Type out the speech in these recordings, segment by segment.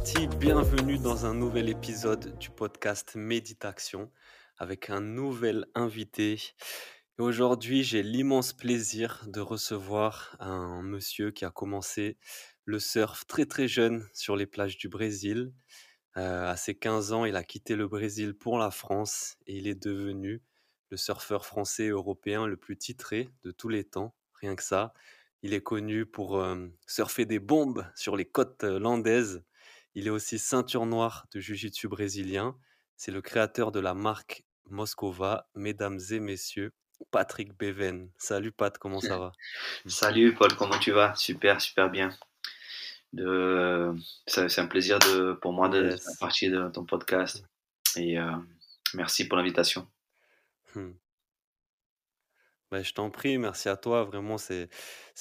Parti, bienvenue dans un nouvel épisode du podcast Méditation avec un nouvel invité. Aujourd'hui, j'ai l'immense plaisir de recevoir un monsieur qui a commencé le surf très très jeune sur les plages du Brésil. Euh, à ses 15 ans, il a quitté le Brésil pour la France et il est devenu le surfeur français et européen le plus titré de tous les temps, rien que ça. Il est connu pour euh, surfer des bombes sur les côtes euh, landaises. Il est aussi ceinture noire de jiu-jitsu brésilien. C'est le créateur de la marque Moscova. Mesdames et messieurs, Patrick Beven. Salut Pat, comment ça va? Salut Paul, comment tu vas? Super, super bien. De... C'est c'est un plaisir de... pour moi de Yes. faire partie de ton podcast et euh, merci pour l'invitation. Hmm. Ben, je t'en prie, merci à toi. Vraiment, c'est,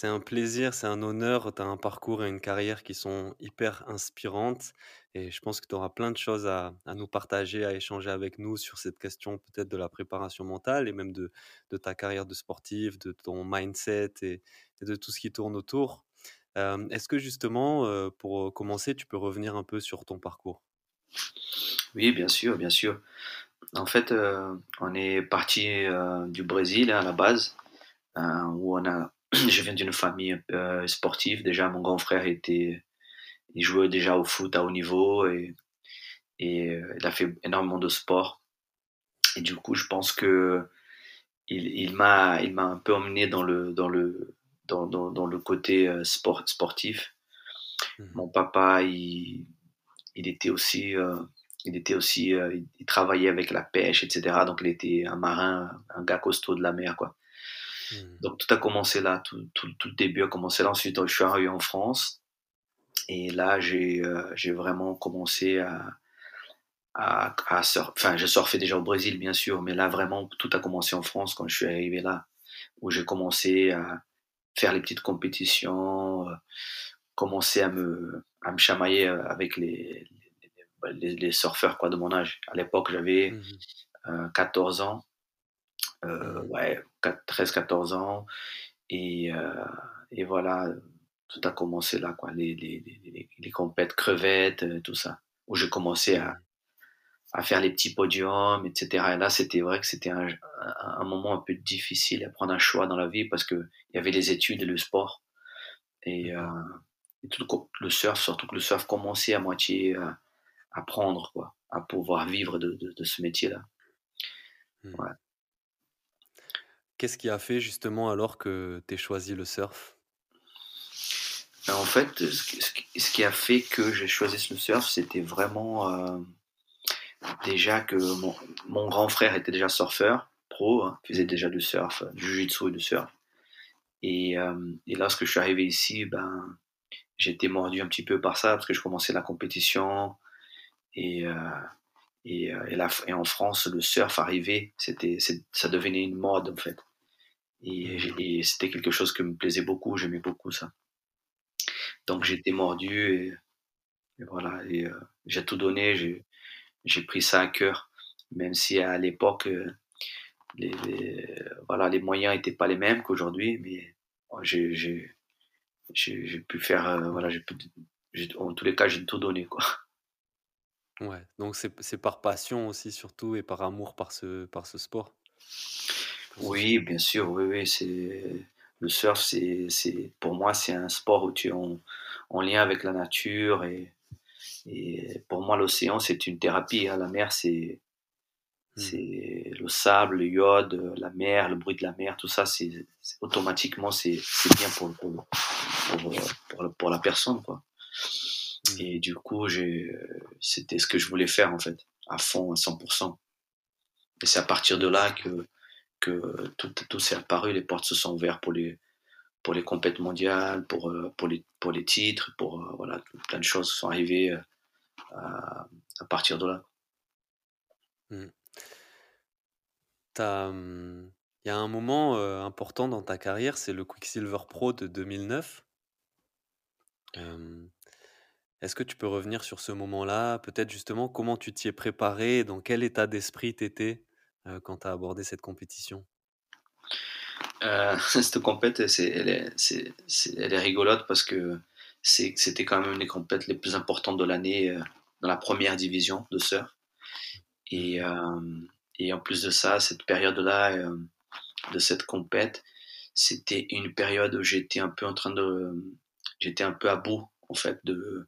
un plaisir, c'est un honneur. Tu as un parcours et une carrière qui sont hyper inspirantes. Et je pense que tu auras plein de choses à, à nous partager, à échanger avec nous sur cette question peut-être de la préparation mentale et même de, de ta carrière de sportif, de ton mindset et, de tout ce qui tourne autour. Euh, est-ce que justement, euh, pour commencer, tu peux revenir un peu sur ton parcours? Oui, bien sûr, bien sûr. En fait, euh, on est parti euh, du Brésil hein, à la base, euh, où on a... Je viens d'une famille sportive. Déjà, mon grand frère était... il jouait déjà au foot à haut niveau et, et il a fait énormément de sport. Et du coup, je pense que il, il m'a il m'a un peu emmené dans le dans le dans, dans, dans le côté sport sportif. Mhm. Mon papa, il, il était aussi euh, il était aussi euh, il, il travaillait avec la pêche, etc. Donc il était un marin, un gars costaud de la mer, quoi. Mhm. Donc tout a commencé là, tout, tout, tout le début a commencé là. Ensuite, je suis arrivé en France et là, j'ai euh, j'ai vraiment commencé à à, à surf- Enfin, je surfais déjà au Brésil, bien sûr, mais là, vraiment, tout a commencé en France quand je suis arrivé là, où j'ai commencé à faire les petites compétitions, euh, commencer à me, à me chamailler euh, avec les, les, les- surfeurs quoi, de mon âge. À l'époque, j'avais Mhm. euh, 14 ans, euh, Mhm. ouais, 13-14 ans, et, euh, et voilà, tout a commencé là, quoi, les, les, les, les, compètes crevettes, euh, tout ça, où j'ai commencé à, Mhm. à faire les petits podiums, etc. Et là, c'était vrai que c'était un, un, moment un peu difficile à prendre un choix dans la vie parce que il y avait les études et le sport. Et, euh, et tout le, surf, surtout que le surf commençait à moitié à prendre, quoi, à pouvoir vivre de, de, de ce métier-là. Ouais. Qu'est-ce qui a fait justement alors que tu choisi le surf? Ben, en fait, ce qui, a fait que j'ai choisi le surf, c'était vraiment euh, déjà que mon, mon grand frère était déjà surfeur, pro, hein, faisait déjà du surf, euh, du jiu-jitsu et du surf. Et, euh, et lorsque je suis arrivé ici, ben, j'ai été mordu un petit peu par ça parce que je commençais la compétition et, euh, et, euh, et, la- et en France, le surf arrivait, c'était, c'est- ça devenait une mode en fait. Et, et c'était quelque chose qui me plaisait beaucoup, j'aimais beaucoup ça. Donc été mordu et, et voilà, et euh, j'ai tout donné, j'ai, j'ai pris ça à cœur, même si à l'époque, euh, les, les- voilà, les moyens n'étaient pas les mêmes qu'aujourd'hui, mais oh, j'ai, j'ai, pu faire, euh, voilà, j'ai pu, j'ai- en tous les cas, j'ai tout donné, quoi. Ouais, donc c'est c'est par passion aussi surtout et par amour par ce, par ce sport? pour ce Oui, sport. bien sûr, oui, oui, c'est, le surf, c'est, c'est, pour moi, c'est un sport où tu es en, en lien avec la nature et, et pour moi, l'océan, c'est une thérapie, hein. La mer, c'est, Mhm. c'est le sable, le iode, la mer, le bruit de la mer, tout ça, c'est, c'est- automatiquement, c'est, c'est bien pour, pour, pour, pour, pour la personne, quoi. Mhm. Et du coup, j'ai, c'était ce que je voulais faire, en fait, à fond, à 100%. Et c'est à partir de là que, que tout, tout s'est apparu, les portes se sont ouvertes pour les, pour les compètes mondiales, pour, euh, pour, les, pour les titres, pour, euh, voilà, plein de choses sont arrivées euh, à, à partir de là. Mmh. Mmh, il y a un moment, important dans ta carrière, c'est le Quicksilver Pro de 2009. Hem, est-ce que tu peux revenir sur ce moment-là? Peut-être justement comment tu t'y es préparé? Dans quel état d'esprit tu étais, quand tu as abordé cette compétition? Heu, cette compète, c'est elle est c'est elle est rigolote parce que c'était quand même une des compètes les plus importantes de l'année, dans la première division de surf et et en plus de ça, cette période-là, de cette compète, c'était une période où j'étais un peu en train de j'étais un peu à bout, en fait, de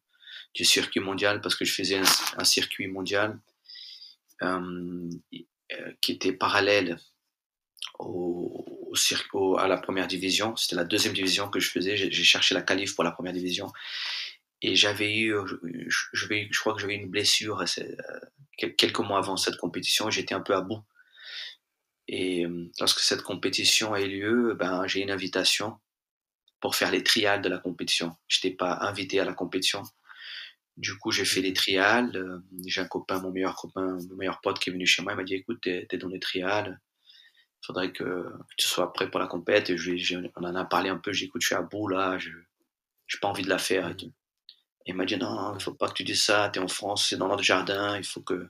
du circuit mondial parce que je faisais un circuit mondial, hem, euh, qui était parallèle à la première division. C'était la deuxième division que je faisais. J'ai cherché la qualif pour la première division. Et j'avais eu, je, je, crois que j'avais une blessure euh, quelques mois avant cette compétition. J'étais un peu à bout. Et euh, lorsque cette compétition a eu lieu, ben, j'ai une invitation pour faire les trials de la compétition. Je n'étais pas invité à la compétition. Du coup, j'ai fait les trials. Euh, j'ai un copain, mon meilleur copain, mon meilleur pote qui est venu chez moi. Il m'a dit, écoute, t'es es dans les trials il faudrait que, tu sois prêt pour la compète. Et je, on en a parlé un peu, j'ai écoute, je suis à bout là, je n'ai pas envie de la faire. Et, et il m'a dit non, il faut pas que tu dises ça, tu es en France, c'est dans notre jardin, il faut que,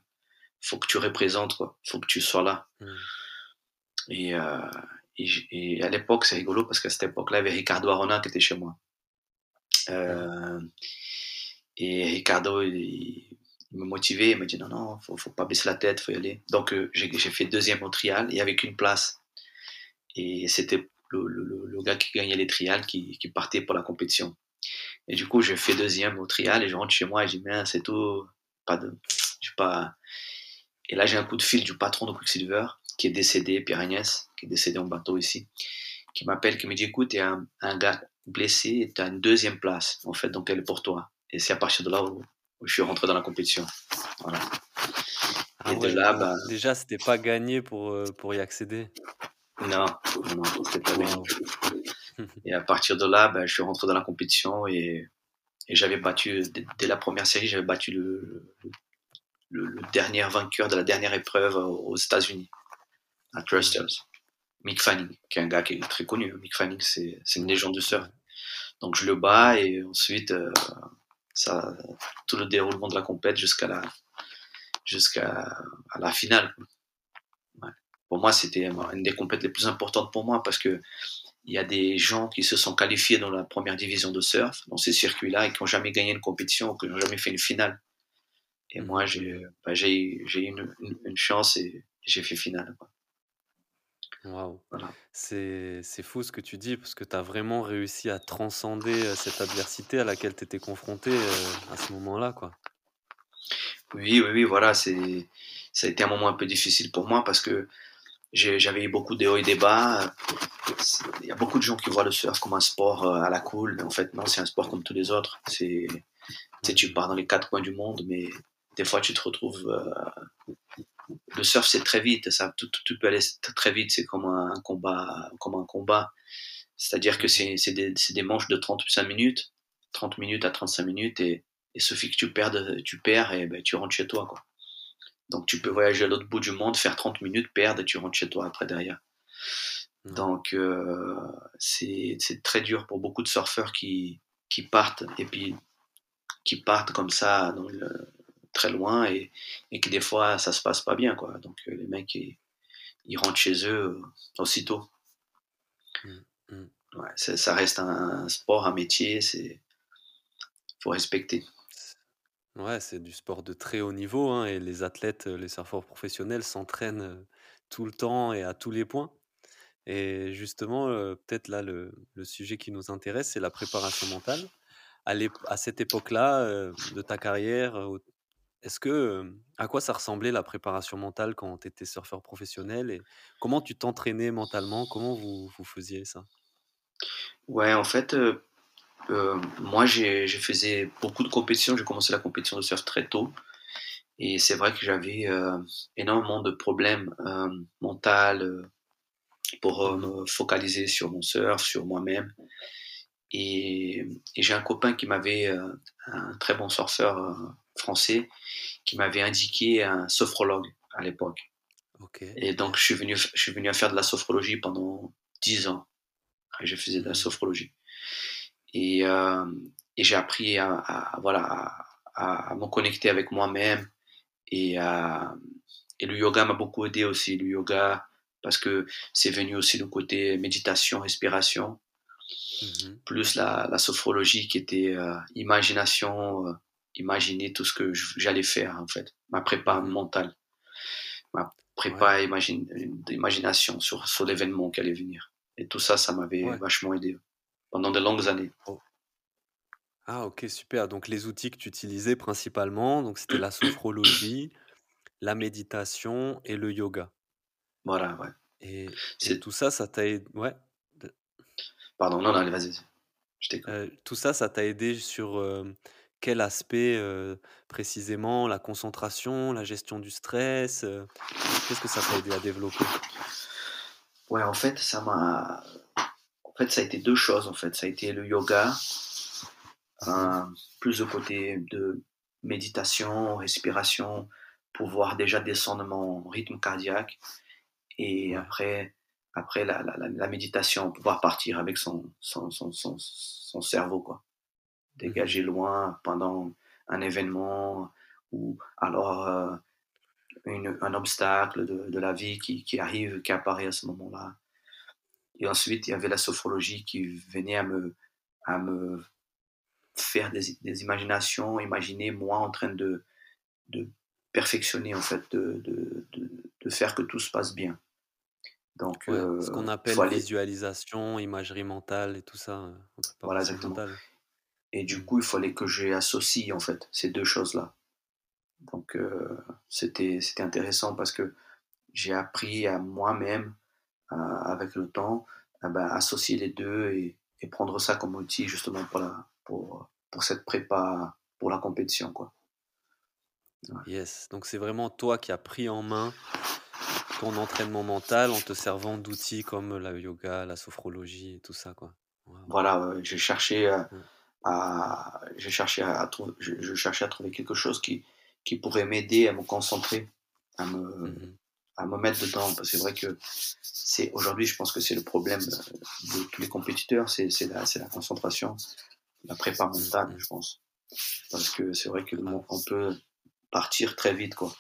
faut que tu représentes, il faut que tu sois là. Mmh. Et, euh, et, à l'époque, c'est rigolo parce qu'à cette époque-là, il y avait Ricardo Arona qui était chez moi. Euh, et Ricardo, il, me motivait, il me dit non, non, faut, faut pas baisser la tête, faut y aller. Donc euh, j'ai fait deuxième au trial et avec une place. Et c'était le, gars qui gagnait les trials qui, partait pour la compétition. Et du coup, j'ai fait deuxième au trial et je rentre chez moi et je dis, mais c'est tout, pas de, pas. Et là, j'ai un coup de fil du patron de Quicksilver qui est décédé, Pierre Agnès, qui est décédé en bateau ici, qui m'appelle, qui me dit, écoute, il y a un, un gars blessé et tu as une deuxième place, en fait, donc elle est pour toi. Et c'est à partir de là où où je suis rentré dans la compétition. Voilà. Ah et de là, bah... Déjà, c'était pas gagné pour, euh, pour y accéder. Non, non, c'était pas gagné. Et à partir de là, bah, je suis rentré dans la compétition et, et j'avais battu, dès, la première série, j'avais battu le, le, le, dernier vainqueur de la dernière épreuve aux États-Unis, à Trusters. Mick Fanning, qui est un gars qui est très connu. Mick Fanning, c'est une légende de surf. Donc je le bats et ensuite, euh, ça, tout le déroulement de la compète jusqu'à la, jusqu'à la finale. Pour moi, c'était une des compètes les plus importantes pour moi parce que il y a des gens qui se sont qualifiés dans la première division de surf, dans ces circuits-là, et qui n'ont jamais gagné une compétition, qui n'ont jamais fait une finale. Et moi, j'ai bah, eu une, une, une, chance et j'ai fait finale. Quoi. Waouh! C'est fou ce que tu dis parce que tu as vraiment réussi à transcender, cette adversité à laquelle tu étais confronté, à ce moment-là, quoi. Oui, oui, oui, voilà, c'est ça a été un moment un peu difficile pour moi parce que j'avais eu beaucoup de hauts et des bas. Il y a beaucoup de gens qui voient le surf comme un sport, à la cool, mais en fait non, c'est un sport comme tous les autres. C'est tu mmh. pars dans les quatre coins du monde, mais des fois tu te retrouves, le surf c'est très vite, ça, tout, tout, peut aller très vite, c'est comme un combat, comme un combat. C'est-à-dire que c'est des, des, manches de 35 minutes, 30 minutes à 35 minutes, et il suffit que tu perdes, tu perds et ben, tu rentres chez toi. Quoi. Donc tu peux voyager à l'autre bout du monde, faire 30 minutes, perdre et tu rentres chez toi après derrière. Mmh. Donc euh, c'est très dur pour beaucoup de surfeurs qui, qui partent et puis qui partent comme ça dans le, très loin et, et que des fois ça se passe pas bien quoi. Donc euh, les mecs ils, ils, rentrent chez eux euh, aussitôt. Mmh, mmh. Ouais, ça reste un, sport, un métier, c'est faut respecter. Ouais, c'est du sport de très haut niveau hein, et les athlètes, les surfeurs professionnels s'entraînent euh, tout le temps et à tous les points. Et justement, peut-être là, le, le, sujet qui nous intéresse, c'est la préparation mentale. À, à cette époque-là de ta carrière, est-ce que, à quoi ça ressemblait la préparation mentale quand tu étais surfeur professionnel et comment tu t'entraînais mentalement? Comment vous, vous faisiez ça? Ouais, en fait, euh, euh, moi, j'ai faisais beaucoup de compétitions. J'ai commencé la compétition de surf très tôt. Et c'est vrai que j'avais énormément de problèmes mentaux pour mmh me focaliser sur mon surf, sur moi-même. Et, et j'ai un copain qui m'avait, un très bon surfeur français qui m'avait indiqué un sophrologue. à l'époque. Et donc, je suis venu, je suis venu à faire de la sophrologie pendant 10 ans. Et je faisais de la Mhm. sophrologie. Et, euh, et j'ai appris à, à- voilà, à, à me connecter avec moi-même. Et, et le yoga m'a beaucoup aidé aussi. Le yoga, parce que c'est venu aussi le côté méditation, respiration, Mhm. plus la, la sophrologie qui était euh, imagination, euh, imaginer tout ce que j'allais faire en fait. Ma prépa mentale, ma prépa imagine, d'imagination sur, sur l'événement qui allait venir. Et tout ça, ça m'avait Ouais. vachement aidé pendant de longues années. Ah, ok, super. Donc, les outils que tu utilisais principalement, donc c'était la sophrologie, la méditation et le yoga. Voilà, ouais. Et, et tout ça, ça t'a aidé. Ouais. pardon, non, non, allez, vas-y, je t'écoute. euh, tout ça, ça t'a aidé sur euh, quel aspect euh, précisément? La concentration, la gestion du stress? euh, qu'est-ce que ça t'a aidé à développer? Ouais, en fait, ça m'a. En fait, ça a été deux choses. En fait, ça a été le yoga, euh, plus de côté de méditation, respiration, pouvoir déjà descendre mon rythme cardiaque, et après, après la, la, méditation, pouvoir partir avec son, son, son, son, son cerveau, quoi. Dégager loin pendant un événement ou alors euh, une- un obstacle de, de la vie qui, qui arrive, qui apparaît à ce moment-là. Et ensuite, il y avait la sophrologie qui venait à me, à me faire des, des imaginations, imaginer moi en train de, de perfectionner, en fait, de, de, de, faire que tout se passe bien. Donc, Ouais, ce qu'on euh, appelle aller, visualisation, imagerie mentale et tout ça euh, voilà exactement. mentale. Et du Mhm. coup, il fallait que j'associe, en fait, ces deux choses-là. Donc, euh, c'était, intéressant parce que j'ai appris à moi-même, euh, avec le temps, à ben, associer les deux et, et prendre ça comme outil justement pour, la, pour, pour cette prépa, pour la compétition. Quoi. Ouais. Yes, donc c'est vraiment toi qui as pris en main ton entraînement mental en te servant d'outils comme la yoga, la sophrologie et tout ça, quoi. Wow. Voilà, ouais, j'ai cherché à, Ouais. À, j'ai cherché à, trouver, je, je cherchais à trouver quelque chose qui, qui pourrait m'aider à me concentrer, à me, Mhm. à me mettre dedans. Parce que c'est vrai que c'est aujourd'hui, je pense que c'est le problème euh, de tous les compétiteurs, c'est c'est la, c'est la concentration, la prépa mentale, Mhm. je pense. Parce que c'est vrai que le Grave. monde- on peut partir très vite, quoi.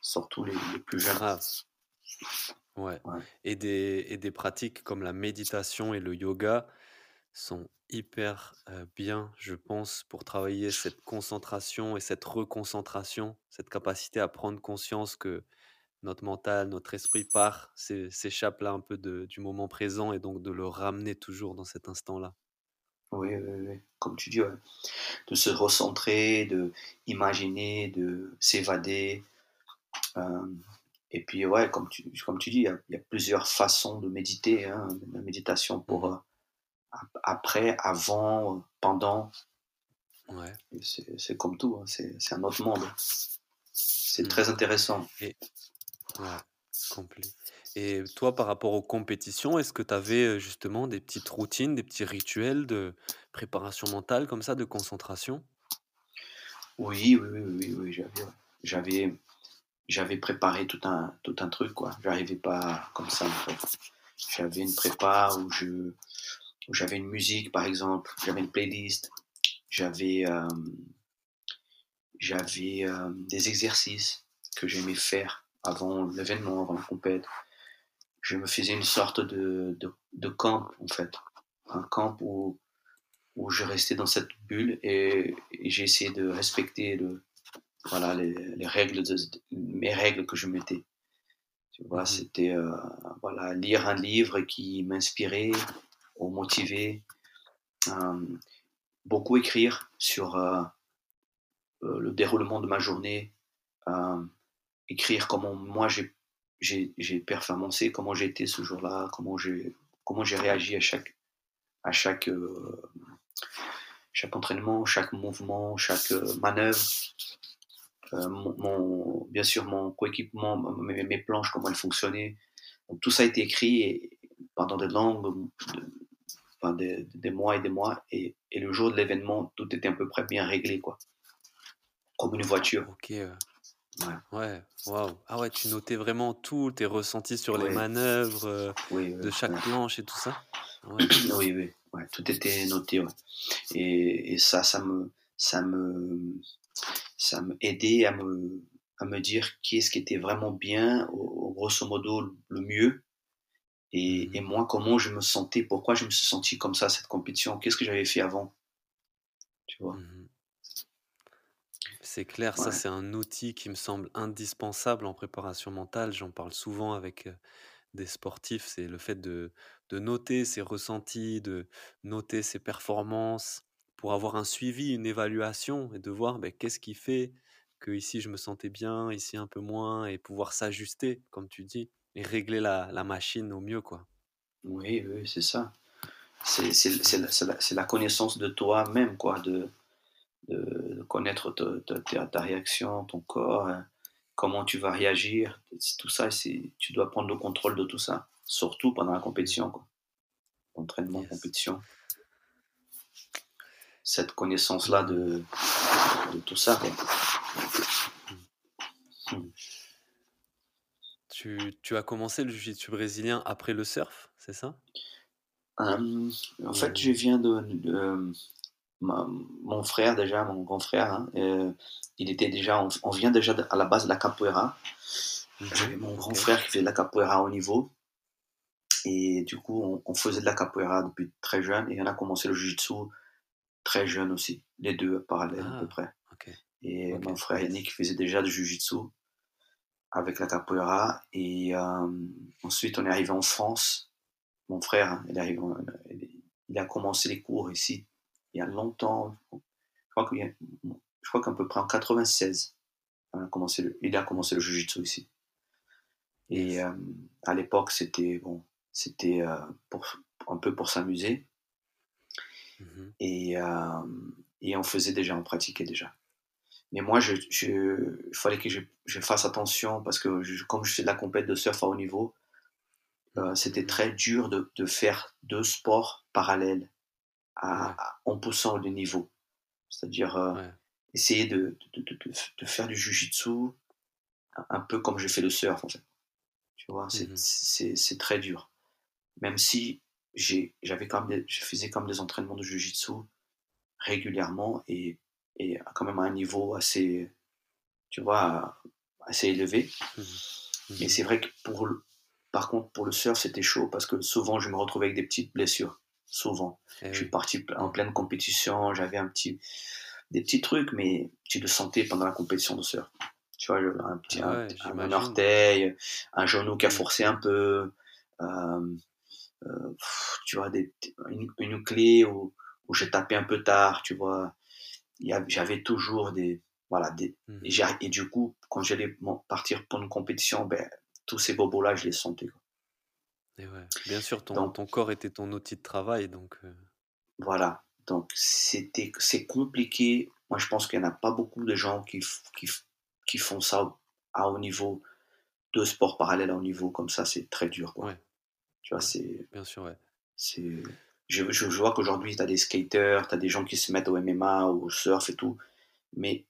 Surtout les, les plus jeunes. Ouais. Et des, et des pratiques comme la méditation et le yoga sont hyper euh, bien, je pense, pour travailler cette concentration et cette reconcentration, cette capacité à prendre conscience que notre mental, notre esprit part, s'é- s'échappe là un peu de- du moment présent et donc de le ramener toujours dans cet instant-là. Oui, oui, oui. Comme tu dis, ouais. de se recentrer, de imaginer, de s'évader. Euh, et puis, ouais, comme tu, comme tu dis, il y, a, il y a plusieurs façons de méditer. Hein. La méditation pour euh, ap- après, avant, euh, pendant. Ouais. C'est comme tout, hein. c'est un autre monde. C'est Mm. très intéressant. Et ouais, complet. Et toi, par rapport aux compétitions, est-ce que tu avais justement des petites routines, des petits rituels de préparation mentale comme ça, de concentration? Oui, oui, oui, oui, oui, j'avais, j'avais, préparé tout un, tout un truc, quoi. J'arrivais pas comme ça, en fait. J'avais une prépa où je, j'avais une musique, par exemple, j'avais une playlist, j'avais, euh, j'avais euh, des exercices que j'aimais faire avant l'événement, avant la compète. Je me faisais une sorte de, de, de camp, en fait. Un camp où, où je restais dans cette bulle et, et j'ai essayé de respecter le, voilà, les, les règles de, mes règles que je mettais. Tu vois, Mhm. c'était euh, voilà, lire un livre qui m'inspirait ou motivait. Euh, beaucoup écrire sur euh, euh, le déroulement de ma journée. écrire comment moi j'ai performancé, comment j'ai été ce jour-là, comment j'ai réagi à chaque à chaque chaque entraînement, chaque mouvement, chaque manœuvre. Mon, bien sûr mon coéquipement, mes, planches, comment elles fonctionnaient. Tout ça a été écrit et- pendant de longues, enfin, des, des mois et des mois. Et, et le jour de l'événement, tout était à peu près bien réglé, quoi. Comme une voiture. Ok. euh, Ouais. Ouais, waouh. Ah ouais, tu notais vraiment tout, tes ressentis sur les manœuvres, oui, de chaque ouais. planche et tout ça? Oui, oui, ouais, tout était noté. Et, et ça, ça me, ça me, ça me aidait à me, à me dire qu'est-ce qui était vraiment bien, au grosso modo le mieux, et, et moi comment je me sentais, pourquoi je me suis senti comme ça à cette compétition, qu'est-ce que j'avais fait avant, tu vois? Mmh C'est clair, ça c'est un outil qui me semble indispensable en préparation mentale. J'en parle souvent avec, des sportifs, c'est le fait de de noter ses ressentis, de noter ses performances pour avoir un suivi, une évaluation et de voir, beh, qu'est-ce qui fait que ici je me sentais bien, ici un peu moins et pouvoir s'ajuster comme tu dis et régler la la machine au mieux, quoi. oui, oui, c'est ça. C'est, la, connaissance de toi-même, quoi, de, de, de connaître ta, ta, ta- ta réaction, ton corps, hein, comment tu vas réagir, c'est- tout ça, tu dois prendre le contrôle de tout ça, surtout pendant la compétition, quoi. Entraînement, Yes. compétition, cette connaissance-là de, de tout ça, quoi. Mmh. Hmm. Tu tu as commencé le jiu-jitsu brésilien après le surf, c'est ça? En fait, je viens de, de- ma- mon frère déjà, mon grand frère, hein, euh, il était déjà, on, on vient déjà à la base de la capoeira. mmh J'avais mon grand frère qui faisait de la capoeira haut niveau. Et du coup, on, on faisait de la capoeira depuis très jeune et on a commencé le jiu-jitsu très jeune aussi, les deux parallèles à peu Ah! près. Et mon frère. Yannick faisait déjà du jiu-jitsu avec la capoeira. Et euh, ensuite, on est arrivé en France. Mon frère, hein, il, arrive, a commencé les cours ici il y a longtemps. Je crois qu'il y a- je crois qu'à peu près en 96, on a commencé le- il a commencé le jiu-jitsu ici. Et euh, à l'époque, c'était bon, c'était euh, un peu pour s'amuser. Mmh Et, euh, et on faisait déjà, on pratiquait déjà. Mais moi, je, je, il fallait que je, je fasse attention parce que je- comme je fais de la compète de surf à haut niveau, euh, c'était très dur de, de faire deux sports parallèles Ouais, à, à- en poussant le niveau. C'est-à-dire euh, ouais. essayer de, de, de, faire du jujitsu un, peu comme je fais le surf en fait. Tu vois, c'est c'est très dur. Même si j'avais quand même des- je faisais quand même des entraînements de jujitsu régulièrement et, et quand même à un niveau assez, tu vois, assez élevé. Mmh Mais Mmh c'est vrai que pour le, par contre, pour le surf, c'était chaud parce que souvent, je me retrouvais avec des petites blessures. Souvent. Eh Je suis oui. parti en pleine compétition, j'avais un petit, des petits trucs, mais tu le sentais pendant la compétition de surf. Tu vois, un petit, Ah ouais, un- un orteil, un genou qui a Mmh forcé un peu, euh, euh, tu vois, des, une, une clé où, où j'ai tapé un peu tard, tu vois. J'avais toujours des, voilà, des, et, Mmh et du coup, quand j'allais partir pour une compétition, ben, tous ces bobos-là, je les sentais. quoi. Et ouais. Bien sûr, ton Donc, ton corps était ton outil de travail donc heu, voilà. Donc, c'était, c'est compliqué. Moi, je pense qu'il n'y en a pas beaucoup de gens qui, qui, qui font ça à haut niveau, deux sports parallèles à haut niveau, comme ça, c'est très dur, quoi. ouais, Tu vois, c'est, Bien sûr, ouais. c'est, je, je vois qu'aujourd'hui, tu as des skaters, tu as des gens qui se mettent au MMA, au surf et tout, mais,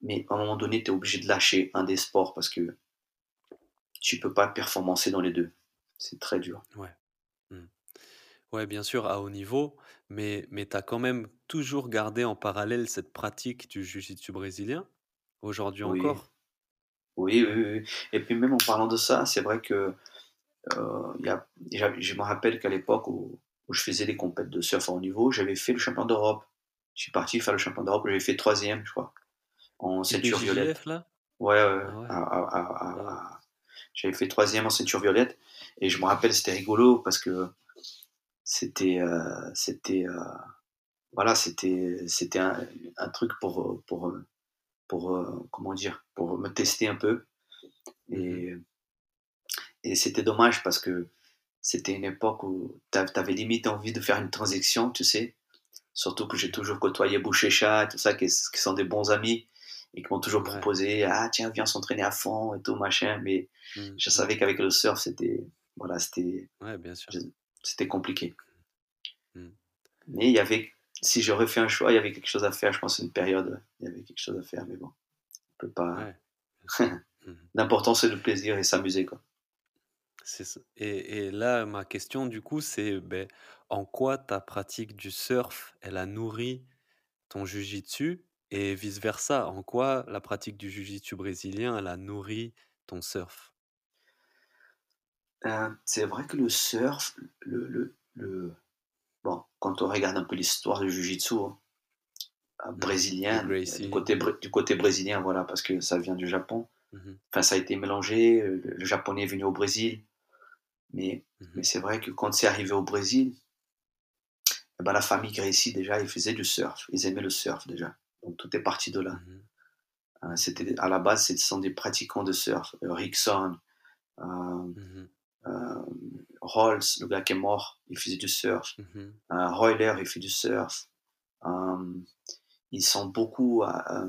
mais à un moment donné, tu es obligé de lâcher un des sports parce que tu peux pas performancer dans les deux. C'est très dur. Ouais. Mmh. Ouais, bien sûr, à haut niveau, mais mais tu as quand même toujours gardé en parallèle cette pratique du jiu-jitsu brésilien? Aujourd'hui Oui, encore? oui, oui, oui. Et puis même en parlant de ça, c'est vrai que euh, y a, je me rappelle qu'à l'époque où, où je faisais les compètes de surf à haut niveau, j'avais fait le champion d'Europe. Je suis parti faire le champion d'Europe, j'avais fait troisième, je crois, en ceinture violette. Là? Ouais. Ah ouais, à- à- à- à- waouh. à- j'avais fait troisième en ceinture violette. Et je me rappelle, c'était rigolo parce que c'était, euh, c'était, euh, voilà, c'était, c'était un, un truc pour, pour, pour, euh, comment dire, pour me tester un peu. Mmh Et, et c'était dommage parce que c'était une époque où t'a- t'avais limite envie de faire une transaction, tu sais. Surtout que j'ai toujours côtoyé Bouchécha et tout ça, qui, qui sont des bons amis et qui m'ont toujours Ouais. proposé Ah, tiens, viens s'entraîner à fond et tout, machin. Mais Mmh je mh. savais qu'avec le surf, c'était voilà, c'était Ouais, bien sûr. c'était compliqué. Mmh. Mais il y avait, si j'aurais fait un choix, il y avait quelque chose à faire. Je pense une période, il y avait quelque chose à faire, mais bon, on peut pas. Ouais. Mmh. L'important, c'est le plaisir et s'amuser, quoi. C'est ça. Et, et là, ma question, du coup, c'est ben, en quoi ta pratique du surf, elle a nourri ton jujitsu et vice-versa? En quoi la pratique du jujitsu brésilien, elle a nourri ton surf? Euh, c'est vrai que le surf, le, le, le- bon, quand on regarde un peu l'histoire du jiu-jitsu hein, euh, Mhm. Du brésilien, euh, du Gracie. côté, du côté brésilien, voilà, parce que ça vient du Japon. Mhm, Enfin, ça a été mélangé, euh, le, le japonais est venu au Brésil, mais, mhm, mais c'est vrai que quand c'est arrivé au Brésil, eh ben, la famille Gracie, déjà, ils faisaient du surf, ils aimaient le surf déjà. Donc tout est parti de là. mhm. Euh, c'était, à la base, ce sont des pratiquants de surf. Euh, Rickson, euh, Mhm, euh, Rolls, le gars qui est mort, il faisait du surf. Royler, il fait du surf. Ils sont beaucoup à,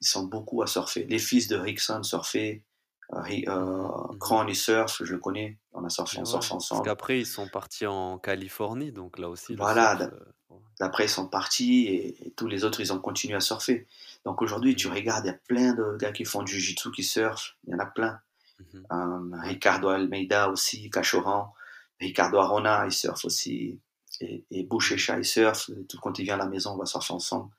ils sont beaucoup à surfer. Les fils de Rickson surfaient. Euh, Ri- euh. Kron, il surfe, je le connais. On a surfé, Et on ouais, surfe parce ensemble. qu'après, ils sont partis en Californie, donc là aussi, Voilà, surf. euh, d'après ils sont partis et, et tous les autres ils ont continué à surfer. Donc aujourd'hui tu Mhm, regardes, il y a plein de gars qui font du jiu-jitsu qui surfent, il y en a plein. mhm. Euh. Ricardo Almeida aussi, Cachoran, Ricardo Arona il surfe aussi, et, et Mhm. Bouchecha il surfe, tout quand il vient à la maison on va surfer ensemble.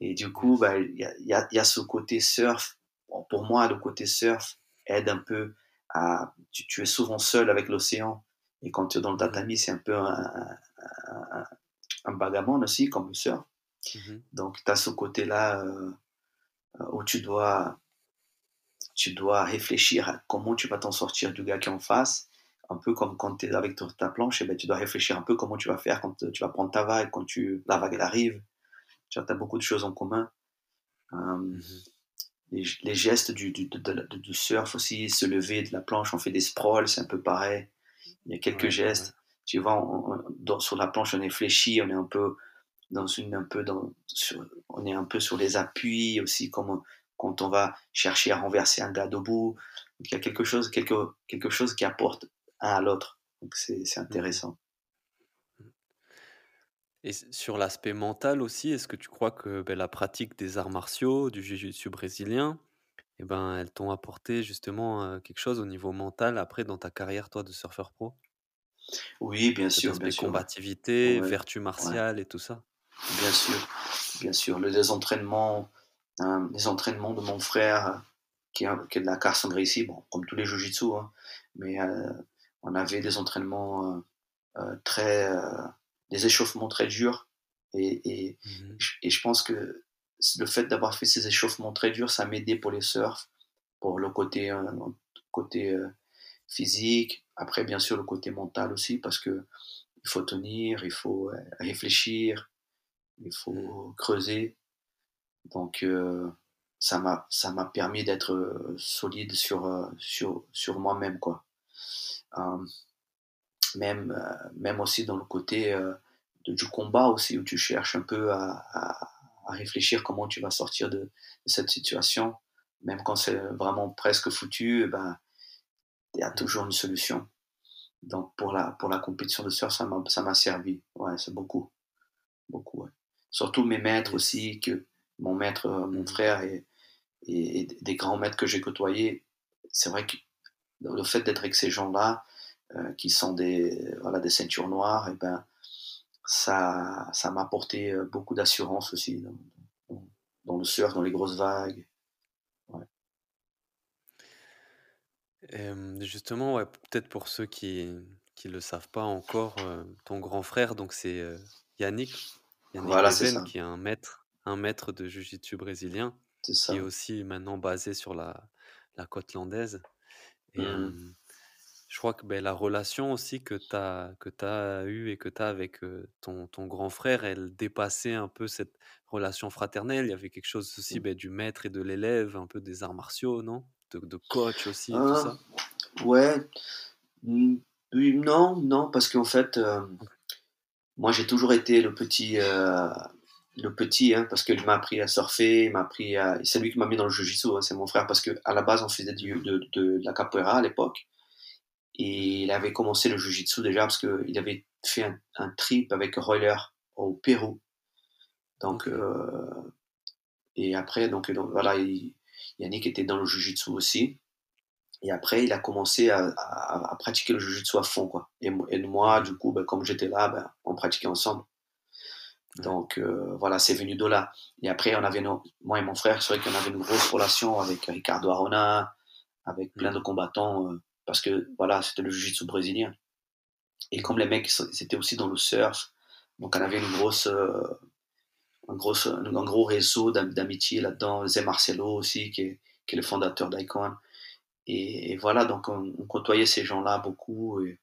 Et du coup bah, il y, a, il y a- y a ce côté surf, Bon, pour moi le côté surf aide un peu à, tu, tu es souvent seul avec l'océan, et quand tu es dans le Mhm, tatami c'est un peu un, un, vagabond aussi comme le surf. mhm. Donc, tu as ce côté-là euh, où tu dois, tu dois réfléchir à comment tu vas t'en sortir du gars qui est en face. Un peu comme quand tu es avec ta ta planche, et ben, tu dois réfléchir un peu comment tu vas faire quand tu vas prendre ta vague, quand tu, la vague elle arrive. Tu as beaucoup de choses en commun. Euh, Mhm. Les, les gestes du, du, de- de- du surf aussi, se lever de la planche, on fait des sprawls, c'est un peu pareil. Il y a quelques Ouais, ouais. gestes. Tu vois, on- on- dans- sur la planche, on est fléchi, on est un peu dans une un peu dans sur, on est un peu sur les appuis aussi comme quand on va chercher à renverser un gars debout Donc, il y a quelque chose quelque, quelque chose qui apporte un à l'autre donc c'est Mhm. intéressant Et sur l'aspect mental aussi, est-ce que tu crois que ben, la pratique des arts martiaux, du jiu-jitsu brésilien, eh ben, elles t'ont apporté justement euh, quelque chose au niveau mental après dans ta carrière, toi, de surfeur pro? oui bien Cet sûr bien sûr combativité, ouais, vertu ouais, martiale et tout ça? bien sûr bien sûr le, les entraînements hein, les entraînements de mon frère qui est, qui est de la Carson Gracie bon comme tous les jujitsu hein, mais euh, on avait des entraînements euh, très des échauffements très durs et, et Mhm. Et je pense que le fait d'avoir fait ces échauffements très durs, ça m'a aidé pour les surfs, pour le côté, euh, côté euh, physique. Après, bien sûr, le côté mental aussi, parce que il faut tenir, il faut euh, réfléchir, il Mhm. faut creuser. Donc, euh, ça m'a ça m'a permis d'être solide sur, sur, sur moi-même, quoi. Même, euh, même aussi dans le côté euh, de, du combat aussi, où tu cherches un peu à, à, à réfléchir comment tu vas sortir de, de cette situation. Même quand c'est vraiment presque foutu, eh ben, il y a toujours une solution. Donc pour la, pour la compétition de surf, ça m'a ça m'a servi. Ouais, c'est beaucoup. beaucoup ouais. Surtout mes maîtres aussi, que mon maître, euh, mon Mhm. frère et, et, et des grands maîtres que j'ai côtoyés, c'est vrai que le fait d'être avec ces gens-là, euh, qui sont des, voilà, des ceintures noires, et ben, ça ça m'a apporté euh, beaucoup d'assurance aussi dans, dans, dans le surf, dans les grosses vagues. Ouais. Hem, justement, ouais, peut-être pour ceux qui qui le savent pas encore, heu, ton grand frère, donc c'est, Yannick, Yannick Voilà, Leven, qui est un maître un maître de jiu-jitsu brésilien, qui est aussi maintenant basé sur la la côte landaise et Mhm. Je crois que, la relation aussi que tu as que tu as eue et que tu as avec, ton ton grand frère, elle dépassait un peu cette relation fraternelle. Il y avait quelque chose aussi, beh, du maître et de l'élève, un peu des arts martiaux, non? De de coach aussi et tout Euh, ça? ouais, mm, oui, non, non, parce qu'en fait, euh, moi j'ai toujours été le petit, euh, le petit, hein, parce qu'il m'a appris à surfer, il m'a appris à, c'est lui qui m'a mis dans le jiu-jitsu, hein, c'est mon frère, parce que à la base on faisait du, Mmh de, de, de la capoeira à l'époque, et il avait commencé le jiu-jitsu déjà parce qu'il avait fait un, un trip avec Roller au Pérou, donc euh, et après donc, donc voilà, il, Yannick était dans le jujitsu aussi. Et après, il a commencé à, à, pratiquer le jujitsu à fond. Quoi. Et, et moi, du coup, ben, comme j'étais là, ben, on pratiquait ensemble. Donc euh, voilà, c'est venu de là. Et après, on avait moi et mon frère, c'est vrai qu'on avait une grosse relation avec Ricardo Arona, avec plein de combattants, euh, parce que voilà, c'était le jiu-jitsu brésilien. Et comme les mecs, c'était aussi dans le surf, donc on avait une grosse, euh, un, gros, un, gros réseau d'amitié là-dedans. Zé Marcelo aussi, qui est, qui est le fondateur d'Icon. Et, voilà, donc on, côtoyait ces gens-là beaucoup. Et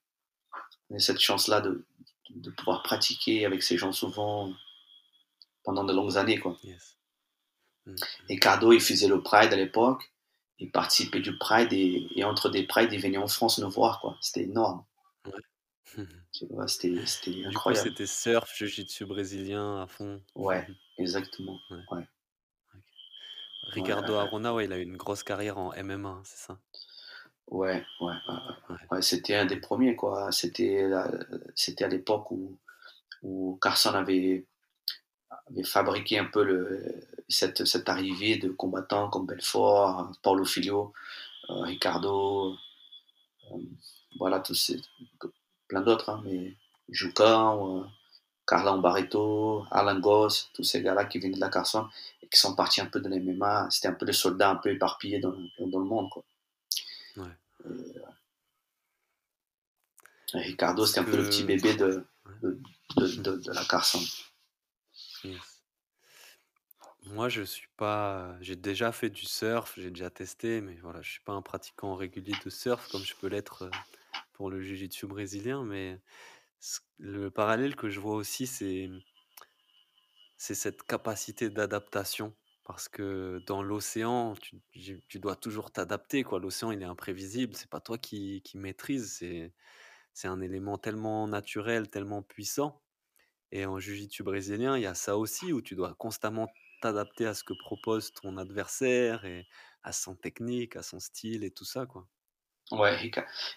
on a cette chance-là de, de pouvoir pratiquer avec ces gens souvent pendant de longues années. Quoi. Mm. Et Cardo, il faisait le Pride à l'époque, il participait du Pride et, entre des Pride, il venait en France nous voir. quoi. C'était énorme. c'était, c'était incroyable. C'était surf, jiu-jitsu brésilien à fond. Ouais, exactement. Ouais. Ricardo Arona, ouais, il a eu une grosse carrière en MMA, c'est ça? Ouais, ouais, ouais. c'était un des premiers, quoi. C'était, c'était à l'époque où, où Carson avait, avait fabriqué un peu le, cette, cette arrivée de combattants comme Belfort, Paulo Filho, euh, Ricardo, euh, voilà, tous ces, plein d'autres, hein, mais Jucan, euh, Carla Barreto, Alan Goss, tous ces gars-là qui viennent de la Carson et qui sont partis un peu de l'MMA. C'était un peu des soldats un peu éparpillés dans, dans le monde, quoi. Euh, Ricardo, c'était un peu le petit bébé de, de, de, la Carson. Moi, je suis pas. J'ai déjà fait du surf, j'ai déjà testé, mais voilà, je suis pas un pratiquant régulier de surf comme je peux l'être euh, pour le jiu-jitsu brésilien. Mais le parallèle que je vois aussi, c'est c'est cette capacité d'adaptation parce que dans l'océan, tu, dois toujours t'adapter. quoi. L'océan, il est imprévisible. C'est pas toi qui, qui maîtrise. C'est, c'est un élément tellement naturel, tellement puissant. Et en jiu-jitsu brésilien, il y a ça aussi où tu dois constamment t'adapter à ce que propose ton adversaire et à son technique, à son style et tout ça. quoi. Ouais,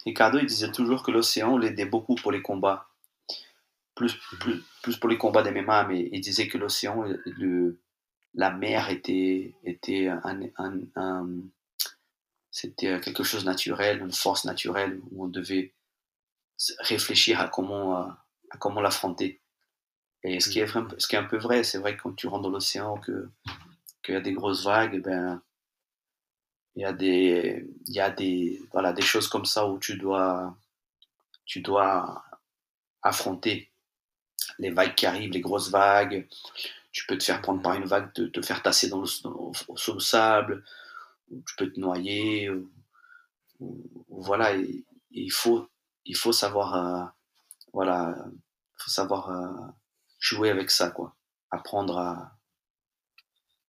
Ricardo, il disait toujours que l'océan l'aidait beaucoup pour les combats. Plus, mmh plus, plus pour les combats des MMA, mais il disait que l'océan le, la mer était, était un, c'était quelque chose de naturel, une force naturelle où on devait réfléchir à comment, à comment l'affronter. Et ce qui, est, ce qui est un peu vrai, c'est vrai que quand tu rentres dans l'océan, que qu'il y a des grosses vagues, ben, il y a des, il y a des, voilà, des choses comme ça où tu dois, tu dois affronter les vagues qui arrivent, les grosses vagues, tu peux te faire prendre par une vague, te, te faire tasser dans le, le sable, ou tu peux te noyer. voilà, il, faut, il faut savoir, euh, voilà, faut savoir euh, jouer avec ça, quoi. Apprendre à.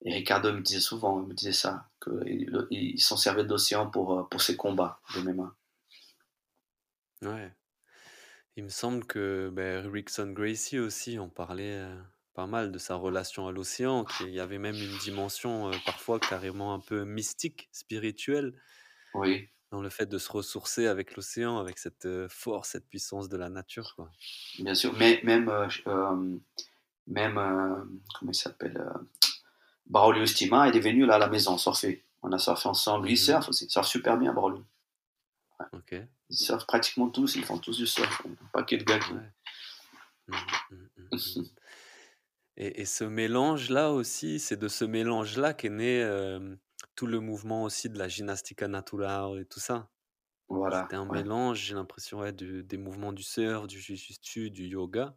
Et Ricardo me disait souvent, il me disait ça, qu'ils s'en servait d'océan pour, euh, pour ses combats de mes mains. Ouais. Il me semble que ben, Rickson Gracie aussi en parlait pas mal de sa relation à l'océan, qu'il y avait même une dimension parfois carrément un peu mystique, spirituelle. Oui. Dans le fait de se ressourcer avec l'océan, avec cette force, cette puissance de la nature. Quoi. Bien sûr, mais même, même comment il s'appelle Braulio Stima est venu là à la maison surfer. On a surfé ensemble. Il mmh surfe aussi, il surfe super bien, Braulio. Ok. Ils surfent pratiquement tous, ils font tous du surf. Un paquet de gars qui. Mmh, mmh, et, ce mélange-là aussi, c'est de ce mélange-là qu'est né tout le mouvement aussi de la gymnastique naturelle et tout ça. Voilà. C'était un mélange, j'ai l'impression, des mouvements du surf, du jiu-jitsu, du yoga.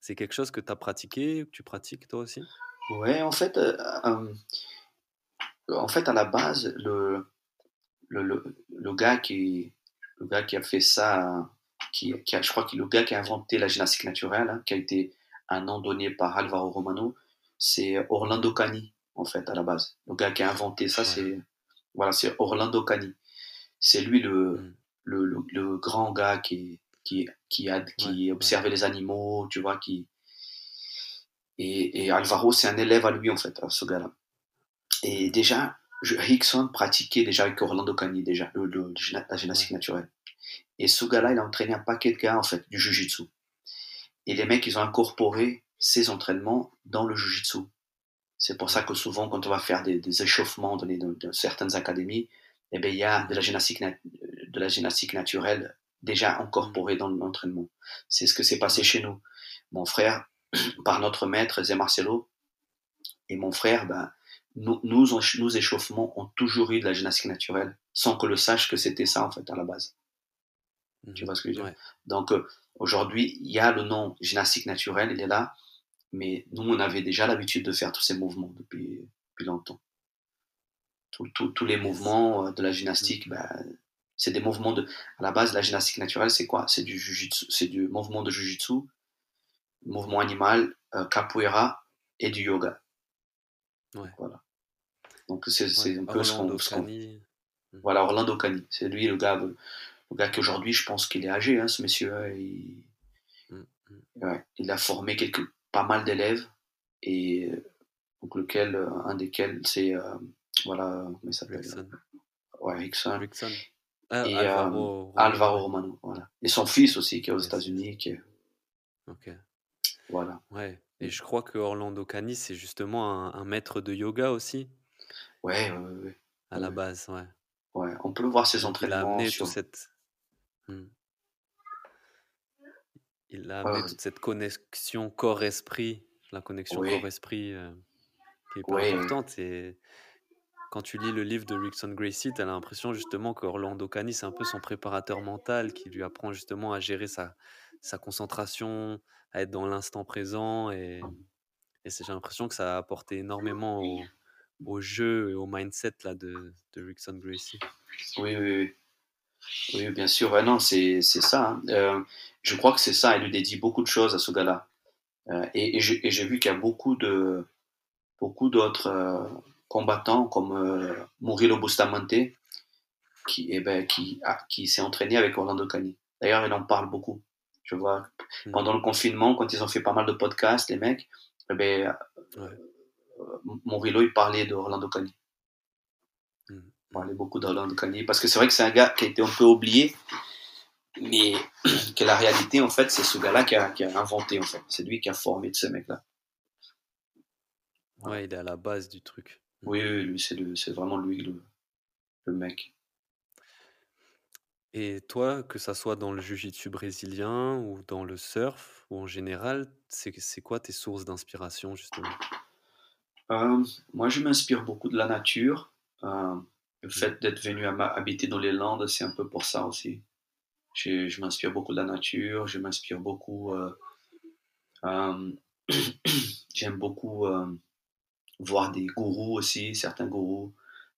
C'est quelque chose que tu as pratiqué, que tu pratiques toi aussi? Ouais, en fait, en fait, à la base, le, le, le, gars, qui, le gars qui a fait ça, qui, qui a, je crois que le gars qui a inventé la gymnastique naturelle, hein, qui a été un nom donné par Alvaro Romano, c'est Orlando Cani, en fait, à la base. Le gars qui a inventé ça, c'est voilà, c'est Orlando Cani. C'est lui le, mm. le, le, grand gars qui, qui, qui, a, qui observait les animaux, tu vois, qui... Et, et Alvaro, c'est un élève à lui, en fait, à ce gars-là. Et déjà, Rickson pratiquait déjà avec Orlando Cani, déjà, le, la gymnastique naturelle. Et ce gars-là, il a entraîné un paquet de gars, en fait, du jujitsu. Et les mecs, ils ont incorporé ces entraînements dans le jujitsu. C'est pour ça que souvent, quand on va faire des, échauffements dans, certaines académies, eh bien, il y a de la gymnastique, de la gymnastique naturelle déjà incorporée dans l'entraînement. C'est ce que s'est passé chez nous. Mon frère, par notre maître, Zé Marcelo, et mon frère, ben, nous, nous, échauffements ont toujours eu de la gymnastique naturelle, sans que le sache que c'était ça, en fait, à la base. Tu mhm. vois ce que je veux dire? Donc, euh, aujourd'hui, il y a le nom gymnastique naturelle, il est là, mais nous, on avait déjà l'habitude de faire tous ces mouvements depuis, depuis longtemps. Tous les mouvements euh, de la gymnastique, mhm. ben, c'est des mouvements de. À la base, la gymnastique naturelle, c'est quoi? C'est du c'est du mouvement de jujitsu, mouvement animal, euh, capoeira et du yoga. Voilà. Donc c'est un peu ce qu'on. Mmh. Voilà, Orlando Cani. C'est lui le gars, le gars qui aujourd'hui, je pense qu'il est âgé, hein, ce monsieur. Hein, il... Mmh. il a formé quelques, pas mal d'élèves et donc lequel, euh, un desquels, c'est euh, voilà, comment il s'appelle Ouais, Rickson. Ah, et Alvaro, Alvaro Romano. Voilà. Et son fils aussi qui est aux États-Unis. Qui Ok. Voilà. Ouais. Et je crois que Orlando Cani, c'est justement un, maître de yoga aussi. Ouais, ouais, ouais. À la base, ouais. Ouais, on peut voir ses entraînements. Il a amené sur... cette. Hmm. Il a amené toute cette connexion corps-esprit, la connexion corps-esprit euh, qui est pas importante. Et quand tu lis le livre de Rickson Gracie, tu as l'impression justement qu'Orlando Cani, c'est un peu son préparateur mental qui lui apprend justement à gérer sa, sa concentration, à être dans l'instant présent. Et, et j'ai l'impression que ça a apporté énormément au, au, jeu et au mindset là, de, de Rickson Gracie. Oui, oui, oui. Oui, bien sûr. non, c'est ça. Hein. Euh, je crois que c'est ça. Elle lui dédie beaucoup de choses à ce gars-là. Euh, et, et j'ai vu qu'il y a beaucoup de beaucoup d'autres euh, combattants comme Murilo Bustamante qui, eh ben, qui, qui s'est entraîné avec Orlando Cani. D'ailleurs, il en parle beaucoup. Je vois, hmm. pendant le confinement, quand ils ont fait pas mal de podcasts, les mecs, eh ben, ouais. Il parlait d'Orlando Cani. Hmm. Il parlait beaucoup d'Orlando Cani. Parce que c'est vrai que c'est un gars qui a été un peu oublié, mais que la réalité, en fait, c'est ce gars-là qui a, qui a, inventé, en fait. C'est lui qui a formé de ces mecs-là. Ouais, il est à la base du truc. Oui, oui, c'est vraiment lui le, le mec. Et toi, que ça soit dans le jiu-jitsu brésilien ou dans le surf ou en général, c'est quoi tes sources d'inspiration justement? Euh, Moi, je m'inspire beaucoup de la nature. Euh, le fait d'être venu habiter dans les Landes, c'est un peu pour ça aussi. Je, m'inspire beaucoup de la nature, je m'inspire beaucoup. Euh, j'aime beaucoup voir des gourous aussi, certains gourous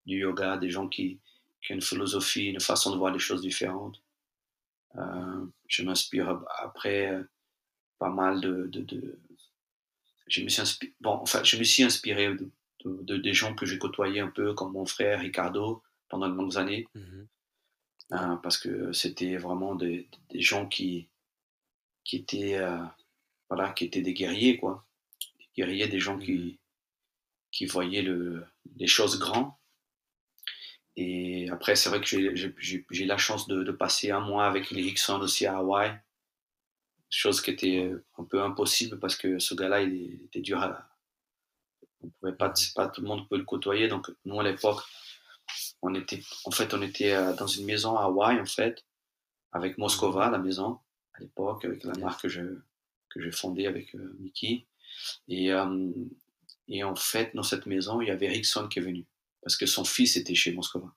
du yoga, des gens qui, qui a une philosophie, une façon de voir les choses différentes. Euh, je m'inspire après euh, pas mal de, je me suis inspiré, bon, enfin, je me suis inspiré de des gens que j'ai côtoyés un peu, comme mon frère Ricardo, pendant de longues années, mhm. euh, parce que c'était vraiment des, des, gens qui, qui étaient, voilà, qui étaient des guerriers, quoi, des guerriers, des gens qui, mhm. qui voyaient le, les choses grandes et après, c'est vrai que j'ai la chance de, passer un mois avec Hickson aussi à Hawaï. Chose qui était un peu impossible parce que ce gars-là, il était dur à. On pouvait pas, pas tout le monde peut le côtoyer. Donc, nous, à l'époque, on était, en fait, on était euh, dans une maison à Hawaï, en fait, avec Moscova, la maison, à l'époque, avec la marque que je, que j'ai fondée avec euh, Mickey. Et, euh, et en fait, dans cette maison, il y avait Rickson qui est venu parce que son fils était chez Moscova.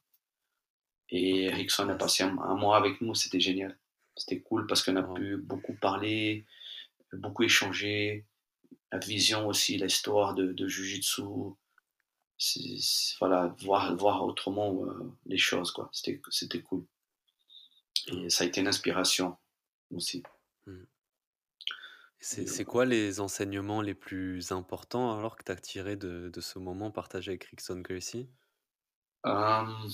Et Ericsson a passé un, mois avec nous, c'était génial. C'était cool parce qu'on a pu beaucoup parler, beaucoup échanger, la vision aussi, l'histoire de, de Jiu-Jitsu, voilà, voir, voir autrement euh, les choses, quoi. C'était, c'était cool. Et ça a été une inspiration aussi. Mmh. C'est, quoi les enseignements les plus importants alors que tu as tiré de, de, ce moment partagé avec Rickson Gracie? Il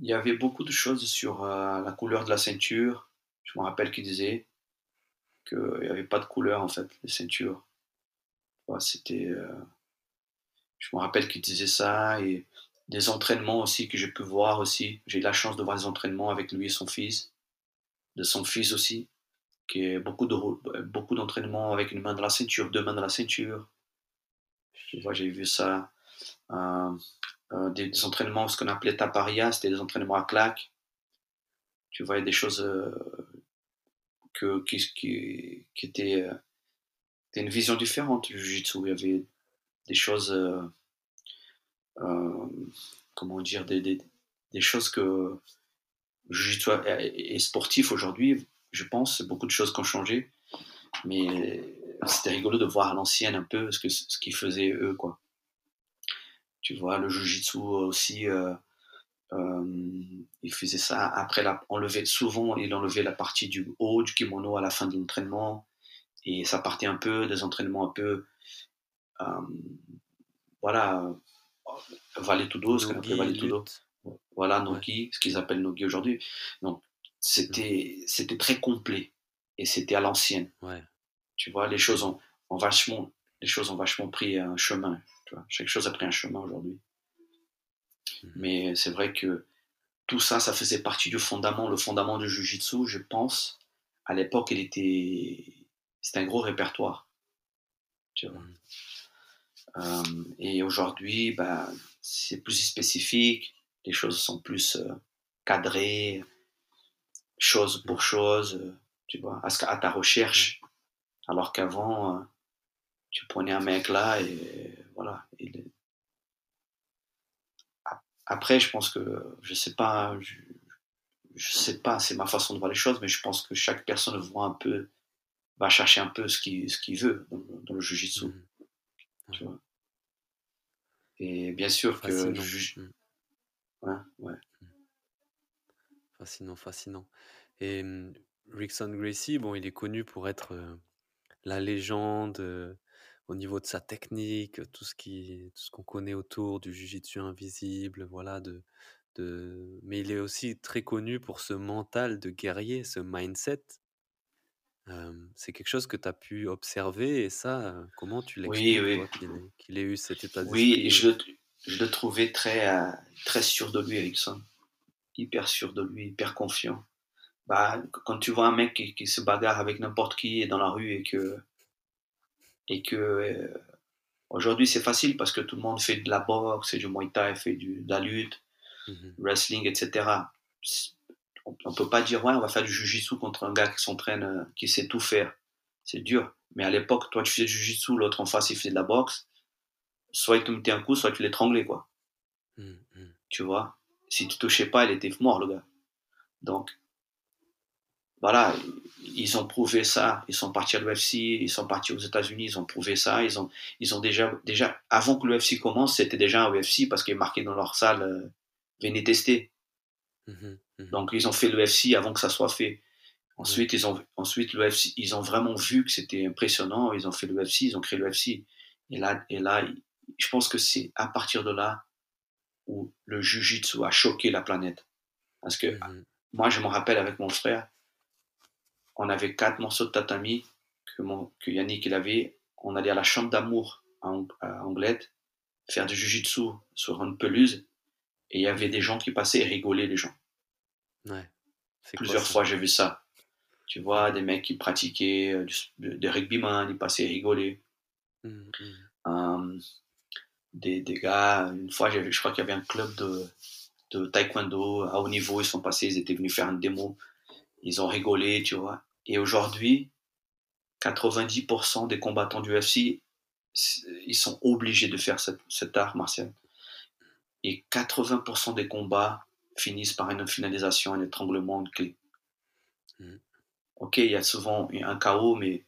y avait beaucoup de choses sur la couleur de la ceinture. Je me rappelle qu'il disait qu'il n'y avait pas de couleur en fait, les ceintures. c'était. je me rappelle qu'il disait ça et des entraînements aussi que j'ai pu voir aussi. J'ai eu la chance de voir des entraînements avec lui et son fils, de son fils aussi, qui est beaucoup de beaucoup d'entraînements avec une main dans la ceinture, deux mains dans la ceinture. Tu vois, j'ai vu ça. Euh, euh, des, entraînements, ce qu'on appelait taparia, c'était des entraînements à claque. Tu vois, des choses euh, que, qui, qui, étaient, une vision différente du jiu-jitsu. Il y avait des choses, comment dire, des, choses que le jiu-jitsu est sportif aujourd'hui. Je pense, beaucoup de choses qui ont changé. Mais c'était rigolo de voir à l'ancienne un peu ce qu'ils ce qu'ils faisaient eux, quoi. Tu vois, le jujitsu aussi, euh, euh, il faisait ça après la, enlever, souvent il enlevait la partie du haut du kimono à la fin de l'entraînement et ça partait un peu des entraînements un peu, euh, voilà, Valet Tudo, ce qu'on appelle Valet Tudo. Voilà, Nogi, ce qu'ils appellent Nogi aujourd'hui. Donc, c'était, c'était très complet et c'était à l'ancienne. Ouais. Tu vois, les choses ont, vachement, les choses ont vachement pris un chemin. Tu vois, chaque chose a pris un chemin aujourd'hui. Mhm. Mais c'est vrai que tout ça, ça faisait partie du fondament. Le fondament du jujitsu, je pense, à l'époque, il était, c'était un gros répertoire. Tu vois. Mhm. Euh, et aujourd'hui, bah, c'est plus spécifique. Les choses sont plus euh, cadrées, chose pour mhm. chose. Euh, tu vois, à ta recherche alors qu'avant, euh, tu prenais un mec là et voilà. Après, je pense que, je sais pas, je, sais pas, c'est ma façon de voir les choses, mais je pense que chaque personne voit un peu, va chercher un peu ce qu'il ce qu'il veut dans, le jujitsu. Mmh. Tu vois. Et bien sûr que le mmh. ouais, ouais. Mmh. Fascinant, fascinant. Et Rickson Gracie, bon, il est connu pour être euh, la légende, au niveau de sa technique, tout ce qui tout ce qu'on connaît autour du jiu-jitsu invisible, voilà, de de mais il est aussi très connu pour ce mental de guerrier, ce mindset. c'est quelque chose que tu as pu observer et ça, comment tu l'expliques, qu'il ait eu cet état Oui, je je le trouvais très, très sûr de lui, Erickson. Hyper sûr de lui, hyper confiant bah, quand tu vois un mec qui, qui se bagarre avec n'importe qui dans la rue et que, et que euh, aujourd'hui c'est facile parce que tout le monde fait de la boxe, fait du muay thai, fait du, de la lutte, mhm. wrestling, etc. On, on, peut pas dire ouais, on va faire du jujitsu contre un gars qui s'entraîne, euh, qui sait tout faire. C'est dur. Mais à l'époque, toi tu faisais du jujitsu, l'autre en face il faisait de la boxe. Soit il te mettait un coup, soit tu l'étranglais quoi. Mhm. Tu vois? Si tu touchais pas, il était mort le gars. Donc voilà, ils ont prouvé ça. Ils sont partis à l'UFC, ils sont partis aux États-Unis, ils ont prouvé ça. Ils ont, ils ont déjà, déjà, avant que l'UFC commence, c'était déjà un UFC parce qu'il est marqué dans leur salle, euh, venez tester. Mmh mmh Donc ils ont fait l'UFC avant que ça soit fait. Ensuite, ils ont, ensuite l'UFC, ils ont vraiment vu que c'était impressionnant. Ils ont fait l'UFC, ils ont créé l'UFC. Et là, et là, je pense que c'est à partir de là où le Jiu-Jitsu a choqué la planète. Parce que mmh moi, je me rappelle avec mon frère, on avait quatre morceaux de tatami que, mon, que Yannick il avait. On allait à la chambre d'amour à, Anglette faire du jujitsu sur une pelouse et il y avait des gens qui passaient et rigolaient les gens. Ouais, Plusieurs fois j'ai vu ça. Tu vois, des mecs qui pratiquaient euh, des rugbyman, ils passaient et rigolaient. Mmh, mmh. Hum, des, des, gars, une fois je crois qu'il y avait un club de, de taekwondo à haut niveau, ils sont passés, ils étaient venus faire une démo ils ont rigolé, tu vois. Et aujourd'hui, 90% des combattants du UFC, ils sont obligés de faire cet art martial. Et 80% des combats finissent par une finalisation, un étranglement de clé. Mm. Ok, il y a souvent un chaos, mais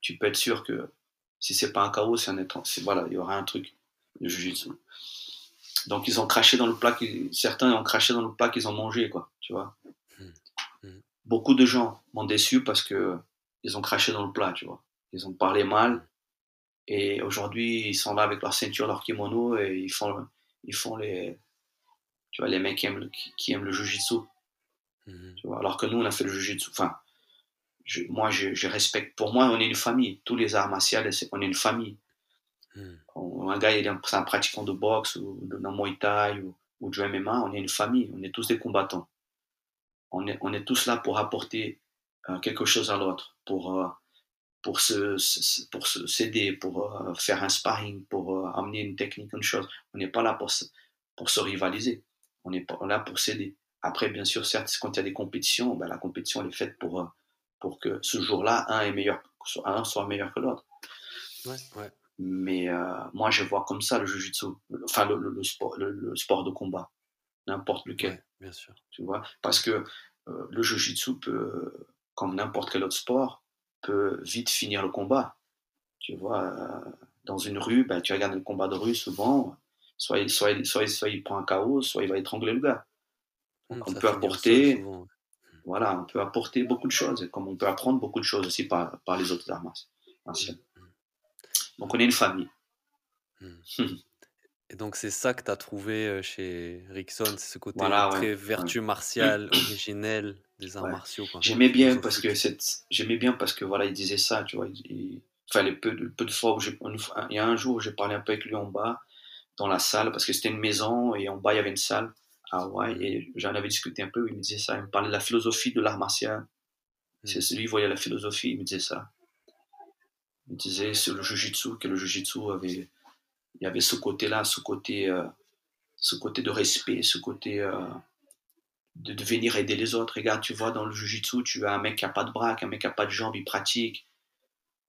tu peux être sûr que si c'est pas un chaos, c'est un étranglement. Voilà, il y aura un truc de jiu-jitsu. Donc ils ont craché dans le plat, certains ont craché dans le plat qu'ils ont mangé, quoi, tu vois beaucoup de gens m'ont déçu parce que ils ont craché dans le plat, tu vois. Ils ont parlé mal. Et aujourd'hui, ils sont là avec leur ceinture, leur kimono et ils font, ils font les, tu vois, les mecs qui aiment le, qui, aiment le jujitsu. Mhm. Tu vois, alors que nous, on a fait le jujitsu. Enfin, je, moi, je, respecte. Pour moi, on est une famille. Tous les arts martiaux, on est une famille. Mhm. un gars, il est un, un, pratiquant de boxe ou de, Muay Thai ou, ou du MMA, on est une famille. On est tous des combattants on est, on est tous là pour apporter euh, quelque chose à l'autre, pour, euh, pour se, pour se s'aider, pour euh, faire un sparring, pour amener une technique, une chose. On n'est pas là pour se, pour se rivaliser. On est pas là pour s'aider. Après, bien sûr, certes, quand il y a des compétitions, ben, la compétition elle est faite pour, pour que ce jour-là, un est meilleur, un soit meilleur que l'autre. Ouais, ouais. Mais moi, je vois comme ça le jujitsu, enfin le, le, sport, le, sport de combat, n'importe lequel. bien sûr. Tu vois, parce que le jujitsu peut, comme n'importe quel autre sport, peut vite finir le combat. Tu vois, euh, dans une rue, ben, tu regardes le combat de rue souvent, soit, soit, soit, soit il prend un KO, soit il va étrangler le gars. Mmh, on peut apporter, voilà, on peut apporter beaucoup de choses, comme on peut apprendre beaucoup de choses aussi par, par les autres arts martiaux. Mmh, mmh. Donc on est une famille. Et donc c'est ça que tu as trouvé euh, chez Rickson, c'est ce côté très vertu martiale, originel des arts martiaux. J'aimais bien parce que j'aimais bien parce que voilà, il disait ça, tu vois. Il, fallait peu de, peu de fois où il y a un jour où j'ai parlé un peu avec lui en bas dans la salle parce que c'était une maison et en bas il y avait une salle à Hawaï et j'en avais discuté un peu. Il me disait ça, il me parlait de la philosophie de l'art martial. C'est celui qui voyait la philosophie, il me disait ça. Il disait sur le jujitsu que le jujitsu avait il y avait ce côté-là, ce côté, euh, ce côté de respect, ce côté euh, de, venir aider les autres. Regarde, tu vois, dans le jujitsu, tu as un mec qui n'a pas de bras, un mec qui n'a pas de jambes, il pratique.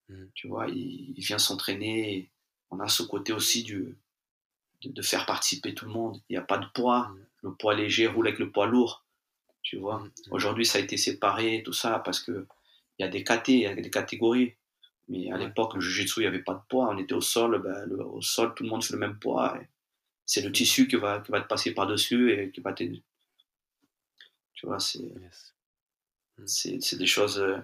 Mm. Tu vois, il, vient s'entraîner. On a ce côté aussi du, de, faire participer tout le monde. Il n'y a pas de poids. Mm. Le poids léger roule avec le poids lourd. Tu vois, mm, aujourd'hui, ça a été séparé, tout ça, parce que il y a des KT, il y a des catégories. Mais à l'époque, le jiu-jitsu, il n'y avait pas de poids. On était au sol. Ben, au sol, tout le monde fait le même poids. C'est le tissu qui va, qui va te passer par-dessus et qui va t'aider. Tu vois, c'est mm. c'est des choses euh,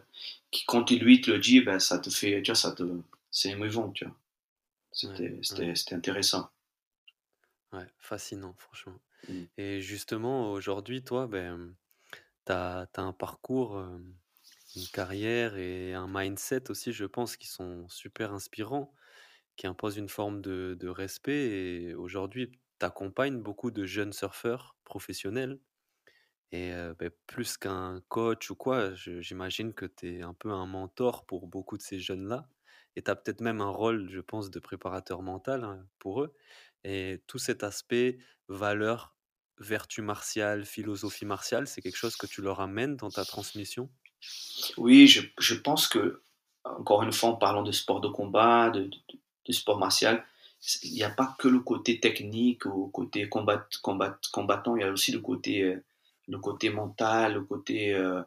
qui, quand lui te le dit, ben, ça te fait. Tu vois, ça te, c'est émouvant, tu vois. C'était intéressant. Ouais, fascinant, franchement. Mm. Et justement, aujourd'hui, toi, ben, tu as, as, un parcours. Euh, une carrière et un mindset aussi, je pense, qui sont super inspirants, qui imposent une forme de, respect. Et aujourd'hui, tu accompagnes beaucoup de jeunes surfeurs professionnels. Et ben, plus qu'un coach ou quoi, j'imagine que tu es un peu un mentor pour beaucoup de ces jeunes-là. Et tu as peut-être même un rôle, je pense, de préparateur mental hein, pour eux. Et tout cet aspect valeur, vertu martiale, philosophie martiale, c'est quelque chose que tu leur amènes dans ta transmission? Oui, je, pense que, encore une fois, en parlant de sport de combat, de, sport martial, il n'y a pas que le côté technique ou côté combat, combat, combattant, il y a aussi le côté, euh, le côté mental, le côté, euh,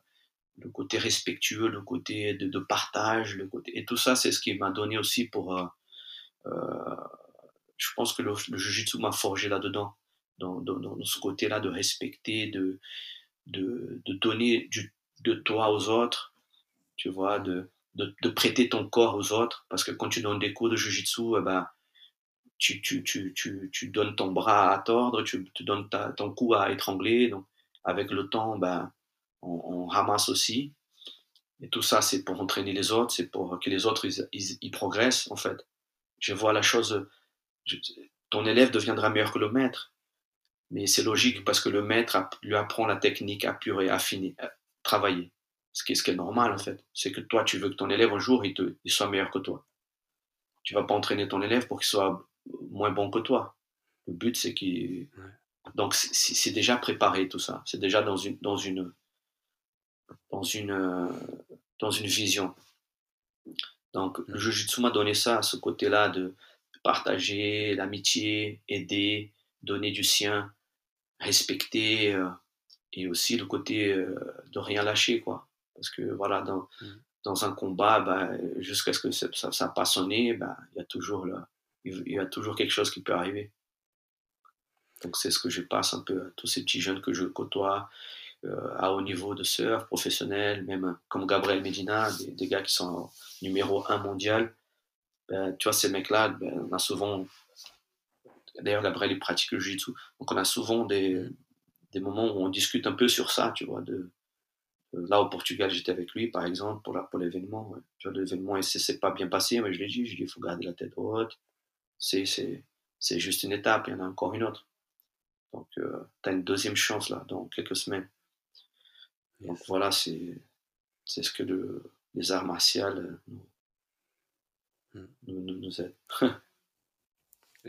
le côté respectueux, le côté de, partage, et tout ça, c'est ce qui m'a donné aussi pour. Euh, je pense que le, le jiu-jitsu m'a forgé là-dedans, dans, ce côté-là de respecter, de, de, de donner du, de toi aux autres, tu vois, de, de, prêter ton corps aux autres. Parce que quand tu donnes des cours de jujitsu, eh ben, tu, tu, tu, tu, donnes ton bras à tordre, tu, donnes ton cou à étrangler. Donc, avec le temps, ben, on, ramasse aussi. Et tout ça, c'est pour entraîner les autres, c'est pour que les autres, ils, ils, progressent, en fait. Je vois la chose, ton élève deviendra meilleur que le maître. Mais c'est logique parce que le maître lui apprend la technique à purer, affiner, travailler. Ce qui est, ce qui est normal, en fait. C'est que toi, tu veux que ton élève, un jour, il, te, il soit meilleur que toi. Tu vas pas entraîner ton élève pour qu'il soit moins bon que toi. Le but, c'est qu'il. Donc, c'est déjà préparé, tout ça. C'est déjà dans une, dans une, dans une, dans une vision. Donc, le Jujutsu m'a donné ça, ce côté-là de partager l'amitié, aider, donner du sien, respecter, euh, et aussi le côté euh, de rien lâcher, quoi. Parce que voilà, dans, mmh. dans un combat, bah, jusqu'à ce que ça, ça, ça pas sonné, bah, il y a toujours le, il y a toujours quelque chose qui peut arriver. Donc c'est ce que je passe un peu à tous ces petits jeunes que je côtoie euh, à haut niveau de surf, professionnel, même comme Gabriel Medina, des, gars qui sont numéro un mondial. Ben, tu vois, ces mecs-là, ben, on a souvent. D'ailleurs, Gabriel, il pratique le jiu-jitsu. Donc on a souvent des, des moments où on discute un peu sur ça, tu vois. De, là, au Portugal, j'étais avec lui, par exemple, pour, pour l'événement. Tu vois, l'événement, s'est pas bien passé, mais je l'ai dit, je lui ai dit, il faut garder la tête haute. C'est, c'est, c'est juste une étape, il y en a encore une autre. Donc, euh, tu as une deuxième chance, là, dans quelques semaines. Donc, voilà, c'est, c'est ce que le, les arts martiaux nous, mmh. nous, nous, aide.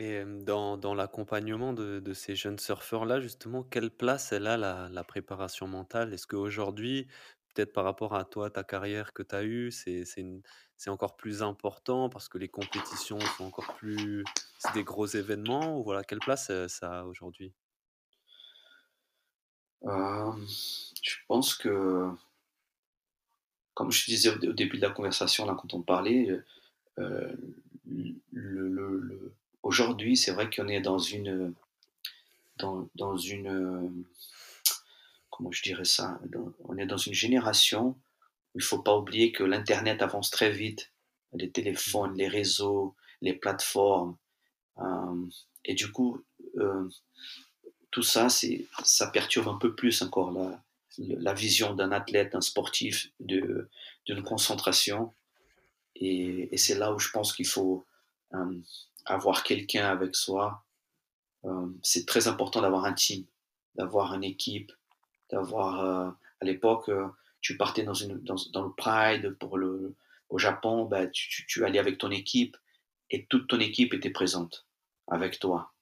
Et dans, dans l'accompagnement de, de, ces jeunes surfeurs-là, justement, quelle place elle a la, la préparation mentale? Est-ce qu'aujourd'hui, peut-être par rapport à toi, ta carrière que tu as eue, c'est, c'est encore plus important parce que les compétitions sont encore plus... C'est des gros événements ou voilà, quelle place ça a aujourd'hui? Euh, Je pense que, comme je disais au, début de la conversation, là, quand on parlait, le Aujourd'hui, c'est vrai qu'on est dans une, dans, dans, une, comment je dirais ça, on est dans une génération où il faut pas oublier que l'internet avance très vite, les téléphones, les réseaux, les plateformes, euh, et du coup, euh, tout ça, ça perturbe un peu plus encore la, la vision d'un athlète, d'un sportif, d'une concentration. Et, et c'est là où je pense qu'il faut euh, avoir quelqu'un avec soi. Euh, c'est très important d'avoir un team, d'avoir une équipe, d'avoir. Euh, à l'époque, euh, tu partais dans, une, dans, dans, le Pride pour le, au Japon, bah, tu, tu, allais avec ton équipe et toute ton équipe était présente avec toi.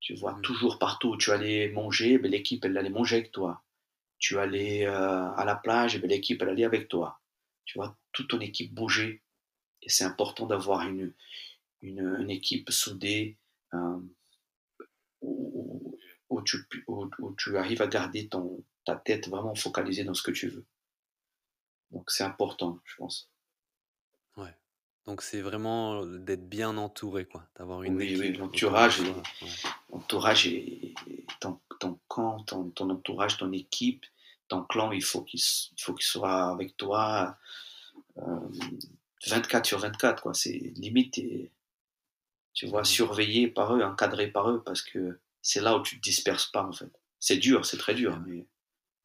Tu vois, mmh. toujours partout où tu allais manger, bah, l'équipe, elle allait manger avec toi. Tu allais à la plage, bah, l'équipe, elle allait avec toi. Tu vois, toute ton équipe bougeait. Et c'est important d'avoir une, une, équipe soudée euh, où, tu, tu, arrives à garder ton, ta tête vraiment focalisée dans ce que tu veux. Donc c'est important, je pense. Ouais. Donc c'est vraiment d'être bien entouré, quoi. D'avoir une oui, oui, l'entourage, l'entourage et, ton, ton, camp, ton, ton, entourage, ton équipe, ton clan, il faut qu'il faut qu'il soit avec toi 24 euh, sur 24, quoi. C'est limite tu vois, surveillé par eux, encadré par eux, parce que c'est là où tu te disperses pas, en fait. C'est dur, c'est très dur, mais.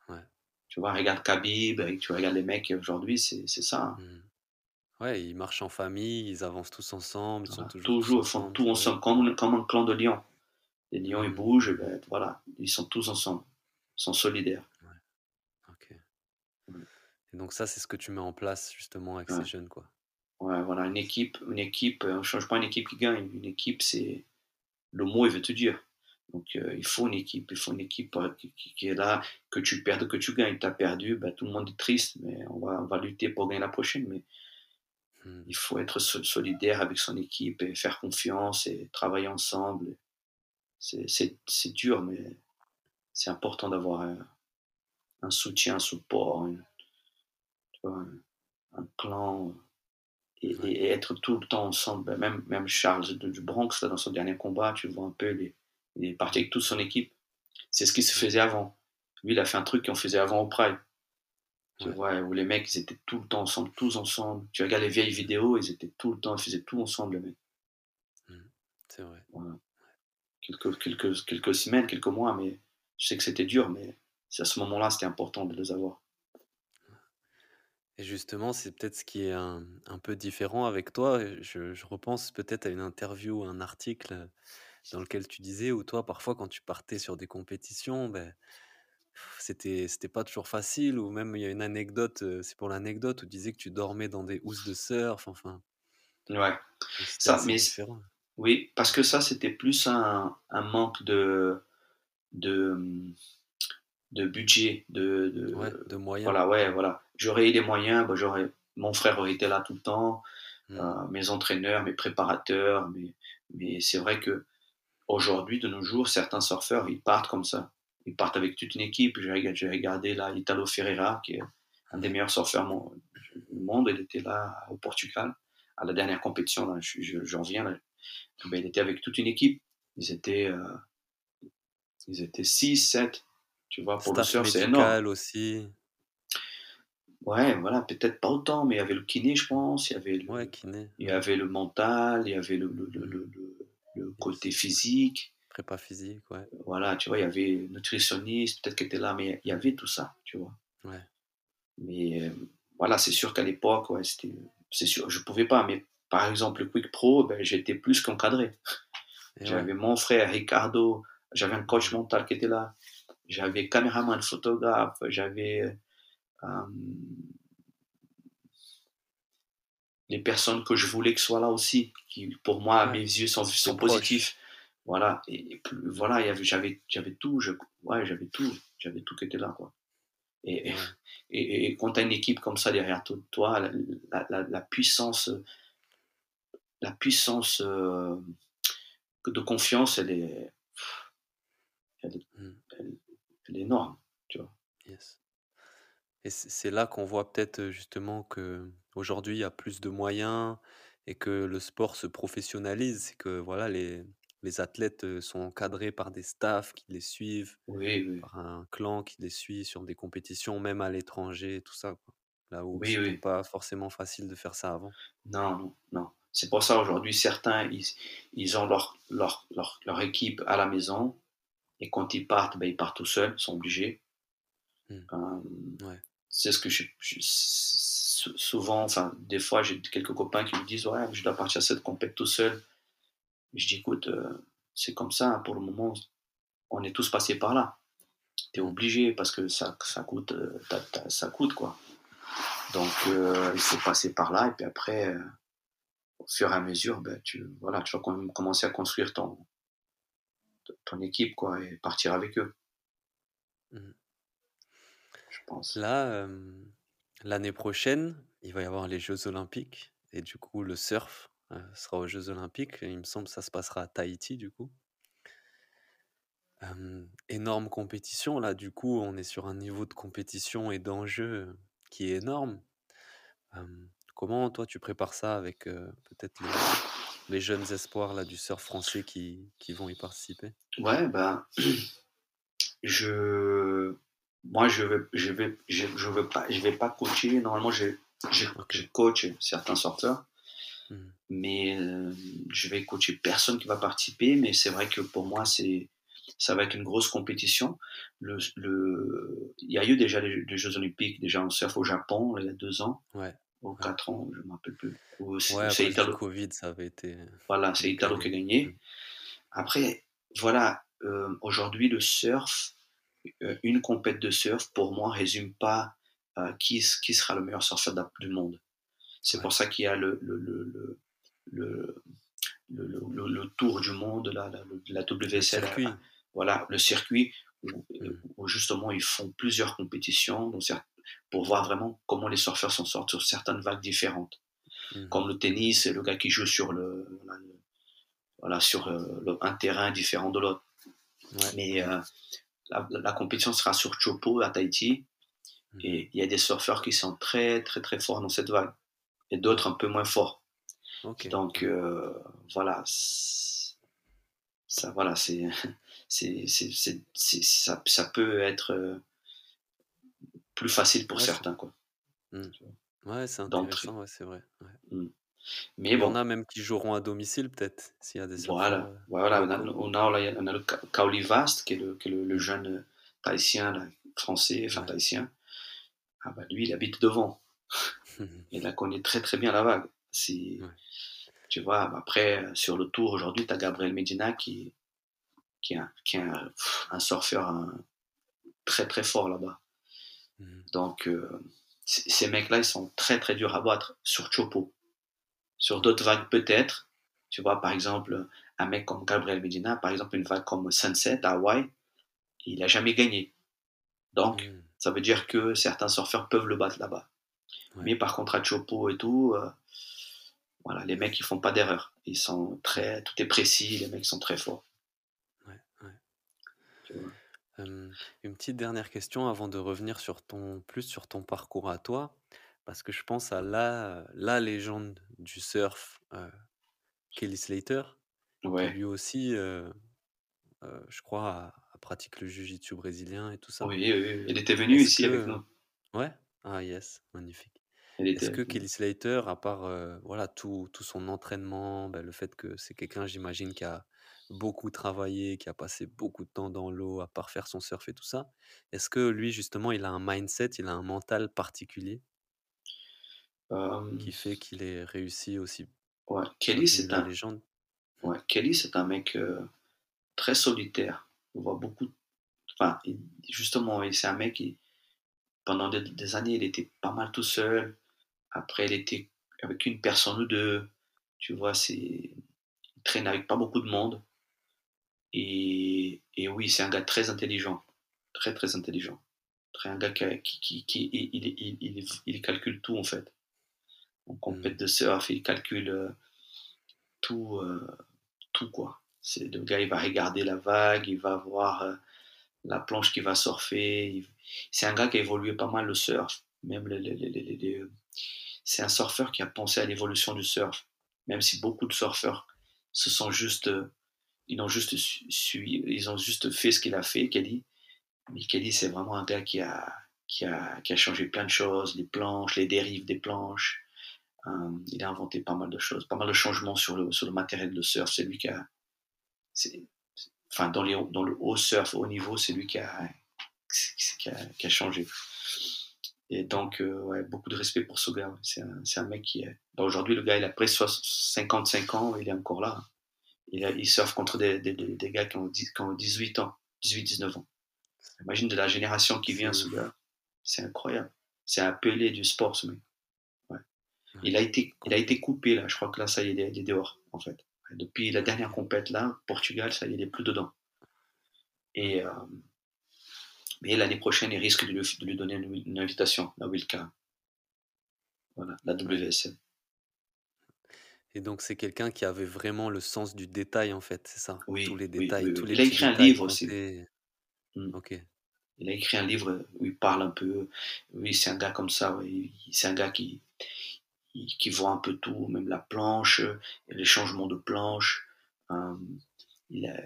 Ouais. Tu vois, regarde Khabib, tu regardes les mecs aujourd'hui, c'est ça. Hein. Mmh. Ouais, ils marchent en famille, ils avancent tous ensemble, ils sont toujours. Toujours, ils font tout ensemble, comme, comme, un clan de lions. Les lions, ils mmh. bougent, ben, voilà, ils sont tous ensemble, ils sont solidaires. Ouais. Ok. Et donc, ça, c'est ce que tu mets en place, justement, avec ces jeunes, quoi. Ouais, voilà, une équipe, une équipe, on ne change pas une équipe qui gagne. Une équipe, c'est le mot, il veut te dire. Donc, euh, il faut une équipe, il faut une équipe euh, qui, est là, que tu perdes, que tu gagnes. Tu as perdu, ben, tout le monde est triste, mais on va, on va lutter pour gagner la prochaine. Mais hmm. il faut être solidaire avec son équipe et faire confiance et travailler ensemble. C'est dur, mais c'est important d'avoir un, soutien, un support, un clan et, être tout le temps ensemble. Ben, même, même Charles du Bronx, là, dans son dernier combat, tu vois un peu, il est, parti avec toute son équipe. C'est ce qui se faisait avant. Lui, il a fait un truc qu'on faisait avant au Pride. Tu vois, où les mecs, ils étaient tout le temps ensemble, tous ensemble. Tu regardes les vieilles vidéos, ils étaient tout le temps, ils faisaient tout ensemble, les mecs. Mmh. C'est vrai. Quelques, quelques, quelques semaines, quelques mois, mais je sais que c'était dur, mais c'est à ce moment-là, c'était important de les avoir. Et justement, c'est peut-être ce qui est un, un peu différent avec toi. Je, je repense peut-être à une interview, un article dans lequel tu disais, où toi, parfois, quand tu partais sur des compétitions, ben, c'était c'était pas toujours facile. Ou même, il y a une anecdote, c'est pour l'anecdote, où tu disais que tu dormais dans des housses de surf. Enfin, Ouais, ça, mais différent. oui, parce que ça, c'était plus un, un manque de, de, de budget, de, de, moyens. Voilà, ouais, voilà. J'aurais eu les moyens, bah, j'aurais, mon frère aurait été là tout le temps, hmm. euh, mes entraîneurs, mes préparateurs, mais, mais c'est vrai que aujourd'hui, de nos jours, certains surfeurs, ils partent comme ça. Ils partent avec toute une équipe. J'ai regardé, regardé là Italo Ferreira, qui est un des meilleurs surfeurs du monde. Il était là au Portugal, à la dernière compétition. Là, j'en viens. Là. Ben, il était avec toute une équipe. Ils étaient, euh, ils étaient 6, 7. Tu vois, pour le surf, c'est énorme. aussi. Ouais, voilà, peut-être pas autant, mais il y avait le kiné, je pense. Il y avait le, ouais, kiné. Il y avait le mental, il y avait le, le, le, le côté physique. Prépa physique, ouais. Voilà, tu vois, il y avait nutritionniste, peut-être qui était là, mais il y avait tout ça, tu vois. Ouais. Mais euh, voilà, c'est sûr qu'à l'époque, ouais, c'était, c'est sûr, je pouvais pas, mais par exemple, le Quick Pro, ben, j'étais plus qu'encadré. J'avais mon frère Ricardo, j'avais un coach mental qui était là j'avais caméraman, photographe, j'avais euh, les personnes que je voulais que soient là aussi, qui pour moi, Ouais. mes yeux sont, positifs. Voilà, et, et plus- voilà, j'avais, j'avais tout, je, ouais, j'avais tout, j'avais tout qui était là, quoi. Et, et, quand tu as une équipe comme ça derrière to- toi, la, la- la- la puissance, la puissance euh, de confiance, elle est, elle est, Mm. Elle- est énorme, tu vois. Yes. Et c'est là qu'on voit peut-être euh, justement que aujourd'hui il y a plus de moyens et que le sport se professionnalise. C'est que voilà, les, les athlètes euh, sont encadrés par des staffs qui les suivent, Oui, oui, par un clan qui les suit sur des compétitions, même à l'étranger, tout ça, quoi. Là où oui, c'était pas forcément facile de faire ça avant. Non, non, non. C'est pour ça aujourd'hui, certains, ils, ils ont leur, leur, leur, leur équipe à la maison et quand ils partent, ben, ils partent tout seuls, ils sont obligés. Mm. Euh, Ouais. c'est ce que je, je- sou- souvent, enfin, des fois, j'ai quelques copains qui me disent Ouais, je dois partir à cette compète tout seul. Je dis Écoute, euh, c'est comme ça, hein, pour le moment, on est tous passés par là. Tu es obligé parce que ça, ça, coûte, euh, ça coûte, quoi. Donc, euh, il faut passer par là, et puis après, au fur et à mesure, ben, tu, voilà, tu vas quand même commencer à construire ton, ton équipe, quoi, et partir avec eux, Mhm. je pense. Là, euh, l'année prochaine, il va y avoir les Jeux Olympiques et du coup, le surf euh, sera aux Jeux Olympiques. Il me semble que ça se passera à Tahiti, du coup. Euh, énorme compétition, là, du coup, on est sur un niveau de compétition et d'enjeu qui est énorme. Comment, toi, tu prépares ça avec peut-être les, les jeunes espoirs là, du surf français qui, qui vont y participer? Ouais, ben, je, moi, je vais, je vais, je, je veux pas, je vais pas coacher. Normalement, je, je, je coach certains sorteurs, Mhm. mais euh, je vais coacher personne qui va participer. Mais c'est vrai que pour moi, c'est, ça va être une grosse compétition. Le, le, il y a eu déjà les, les Jeux Olympiques déjà en surf au Japon il y a deux ans, Ouais, ou Ouais. quatre ans, je me rappelle plus. Ouais c'est Italo, Covid, ça avait été voilà, c'est Italo qui a gagné. Après, voilà, euh, aujourd'hui, le surf, euh, une compète de surf, pour moi, résume pas euh, qui, qui sera le meilleur surfeur du monde. C'est Ouais. pour ça qu'il y a le, le, le, le, le, tour du monde, la, la, la WSL, circuit. voilà, le circuit où, Mhm. où justement ils font plusieurs compétitions pour voir vraiment comment les surfeurs s'en sortent sur certaines vagues différentes. Mhm. Comme le tennis, c'est le gars qui joue sur le, voilà, sur euh, le- un terrain différent de l'autre. Ouais. Mais euh, la, la compétition sera sur Chopo à Tahiti Mhm. et il y a des surfeurs qui sont très très très forts dans cette vague et d'autres un peu moins forts. Donc euh, voilà, ça voilà, c'est c'est ça, ça peut être euh, plus facile pour Ouais, certains quoi. Mhm. Ouais, c'est intéressant, ouais, c'est vrai. ouais. Mm. Il Mais y en bon, a même qui joueront à domicile, peut-être, s'il y a des voilà, euh, voilà, on a, on a, là, on a le Ka- Kaoli Vast qui est le, qui est le, le jeune euh, tahitien là, français, enfin tahitien. Ah bah lui, il habite devant. Il la connaît très très bien la vague. Si. Tu vois, après, sur le tour aujourd'hui, tu as Gabriel Medina qui, qui est un, qui est un, pff, un surfeur un- très très fort là-bas. Mhm. Donc, euh, ces mecs-là, ils sont très très durs à battre sur Chopo. Sur d'autres vagues, peut-être. Tu vois, par exemple, un mec comme Gabriel Medina, par exemple, une vague comme Sunset à Hawaï, il n'a jamais gagné. Donc, Mhm. ça veut dire que certains surfeurs peuvent le battre là-bas. Ouais. Mais par contre, à Chopo et tout, euh, voilà, les mecs, ils font pas d'erreur. Ils sont très, tout est précis, les mecs sont très forts. Ouais, ouais. tu vois. Euh, une petite dernière question avant de revenir sur ton, plus sur ton parcours à toi, parce que je pense à la, la légende du surf, euh, Kelly Slater, qui lui aussi, euh, euh, je crois, a, a pratique le jiu-jitsu brésilien et tout ça. oui, oui. Il était venu ici avec que... nous. Ouais? Ah yes, magnifique. Est-ce que avec. Kelly Slater, à part voilà, tout, tout son entraînement, ben, le fait que c'est quelqu'un, j'imagine, qui a beaucoup travaillé, qui a passé beaucoup de temps dans l'eau, à part faire son surf et tout ça, est-ce que lui, justement, il a un mindset, il a un mental particulier? Euh, qui fait qu'il ait réussi aussi, ouais. Kelly, c'est un, légende? ouais. Kelly, c'est un mec euh, très solitaire. On voit beaucoup. Enfin, justement, il- c'est un mec qui, pendant des, des années, il était pas mal tout seul. Après, il était avec une personne ou deux. Tu vois, c'est. Il traîne avec pas beaucoup de monde. Et, et oui, c'est un gars très intelligent. Très, très intelligent. Très un gars qui, qui, qui, il, il, il, il, calcule tout, en fait. En compète mm. de surf, il calcule euh, tout, euh, tout, quoi. C'est le gars, il va regarder la vague, il va voir euh, la planche qui va surfer. C'est un gars qui a évolué pas mal le surf. Même les, les, les, c'est un surfeur qui a pensé à l'évolution du surf. Même si beaucoup de surfeurs se sont juste, ils ont juste suivi, ils ont juste fait ce qu'il a fait, Kelly. Mais Kelly, c'est vraiment un gars qui a, qui a, qui a changé plein de choses, les planches, les dérives des planches. Euh, il a inventé pas mal de choses, pas mal de changements sur le, sur le matériel de surf. C'est lui qui a, enfin, dans, les, dans le haut surf, haut niveau, c'est lui qui a, qui a, qui a changé. Et donc, euh, ouais, beaucoup de respect pour ce gars. C'est un, un, mec qui est. Bah, aujourd'hui, le gars, il a presque 55 ans, il est encore là. Il, a, il surfe contre des, des, des, gars qui ont, qui ont 18 ans, 18-19 ans. Imagine de la génération qui vient, ce gars. C'est incroyable. C'est un pelé du sport, ce mec. Ouais. Il, a été, il a été coupé, là. Je crois que là, ça y est, il est dehors, en fait. Depuis la dernière compète, là, Portugal, ça y est, il est plus dedans. Et. Euh, mais l'année prochaine, il risque de lui, de lui donner une, invitation, la Wilka. Voilà, la WSL. Et donc, c'est quelqu'un qui avait vraiment le sens du détail, en fait, c'est ça? Oui, Tous les oui, détails. oui, Tous oui. les Il a écrit un détails livre aussi. comptaient. Mm. Ok. Il a écrit un livre où il parle un peu. Oui, c'est un gars comme ça. C'est un gars qui, qui voit un peu tout, même la planche, les changements de planche. Euh, il a-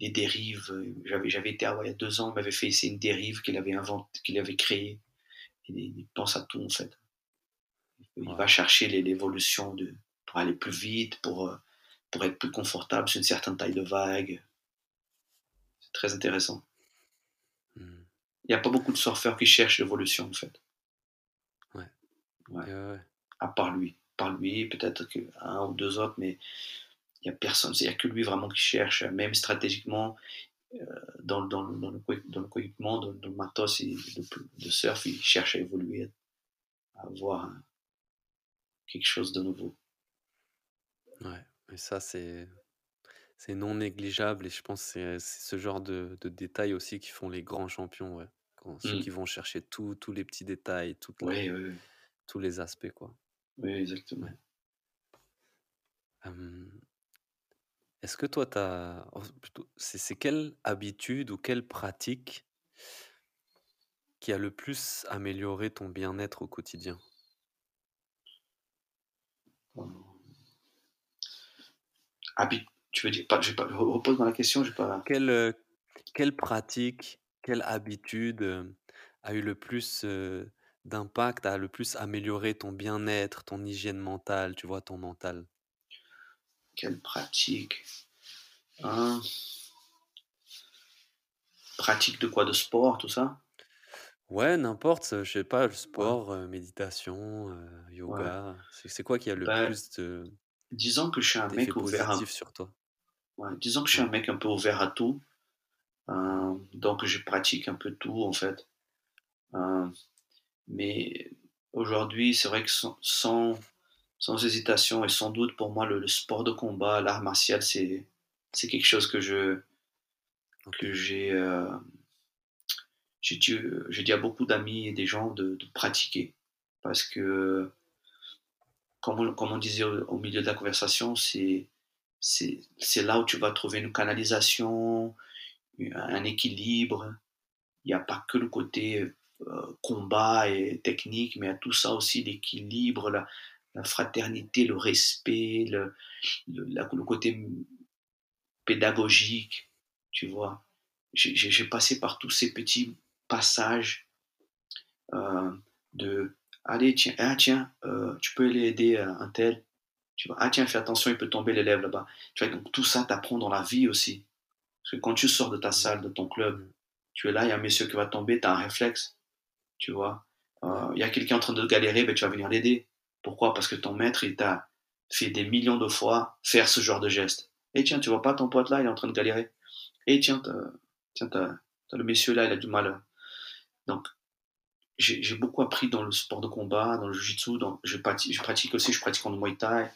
les dérives. J'avais, j'avais été à Hawaï il y a deux ans, il m'avait fait essayer une dérive qu'il avait inventée, qu'il avait créée. Il, il pense à tout en fait. Il Ouais. va chercher l'évolution de, pour aller plus vite, pour, euh, pour être plus confortable sur une certaine taille de vague. C'est très intéressant. Hmm. Il n'y a pas beaucoup de surfeurs qui cherchent l'évolution en fait, Ouais. Ouais. Ouais. à part lui. Par lui, peut-être qu'un ou deux autres, mais il n'y a personne. Il n'y a que lui vraiment qui cherche, même stratégiquement, euh, dans, dans, le- dans, le, co- dans le coéquipement, dans, dans le matos il- de, de surf, il cherche à évoluer, à avoir un- quelque chose de nouveau. Ouais. Et ça, c'est c'est non négligeable. Et je pense que c'est c'est ce genre de, de détails aussi qui font les grands champions. Ouais. Quand, ceux Mm. qui vont chercher tout- tous les petits détails, toutes les, tous les aspects, quoi. Oui, exactement. Ouais. Hum, Est-ce que toi, t'as... oh, plutôt, c'est c'est quelle habitude ou quelle pratique qui a le plus amélioré ton bien-être au quotidien? Habit, tu veux dire, pas, je vais pas, repose-moi la question, je vais pas. Quelle, euh, quelle pratique, quelle habitude euh, a eu le plus euh, d'impact, a le plus amélioré ton bien-être, ton hygiène mentale, tu vois, ton mental? Quelle pratique Hein? Pratique de quoi? De sport, tout ça? Ouais, n'importe, je sais pas, le Ouais, sport, euh, méditation, euh, yoga, c'est c'est quoi qui a le Ben, plus de- disons que je suis un mec ouvert, à- sur toi? ouais, disons que je suis un mec un peu ouvert à tout, euh, donc je pratique un peu tout en fait. Euh, mais aujourd'hui, c'est vrai que sans, sans, sans hésitation et sans doute pour moi, le, le sport de combat, l'art martial, c'est c'est quelque chose que je que j'ai euh, j'ai dit, j'ai dit à beaucoup d'amis et des gens de, de pratiquer parce que comme on, disait au, milieu de la conversation, c'est là où tu vas trouver une canalisation, un équilibre. Il n'y a pas que le côté euh, combat et technique, mais il y a tout ça aussi, l'équilibre, la, fraternité, le respect, le, côté pédagogique, tu vois. J'ai passé par tous ces petits passages euh, de allez tiens ah tiens euh, tu peux aller aider euh, un tel. Tu vois ah tiens fais attention il peut tomber l'élève là-bas. Tu vois donc tout ça t'apprend dans la vie aussi. Parce que quand tu sors de ta salle de ton club Mm. tu es là il y a un monsieur qui va tomber tu as un réflexe. Tu vois. Euh, il y a quelqu'un en train de galérer ben, tu vas venir l'aider. Pourquoi? Parce que ton maître il t'a fait des millions de fois faire ce genre de geste. Et tiens tu vois pas ton pote là il est en train de galérer. Et tiens t'as, tiens t'as, t'as le monsieur là il a du mal. Donc j'ai beaucoup appris dans le sport de combat, dans le jiu-jitsu. Je pratique, je pratique aussi, je pratique en muay thai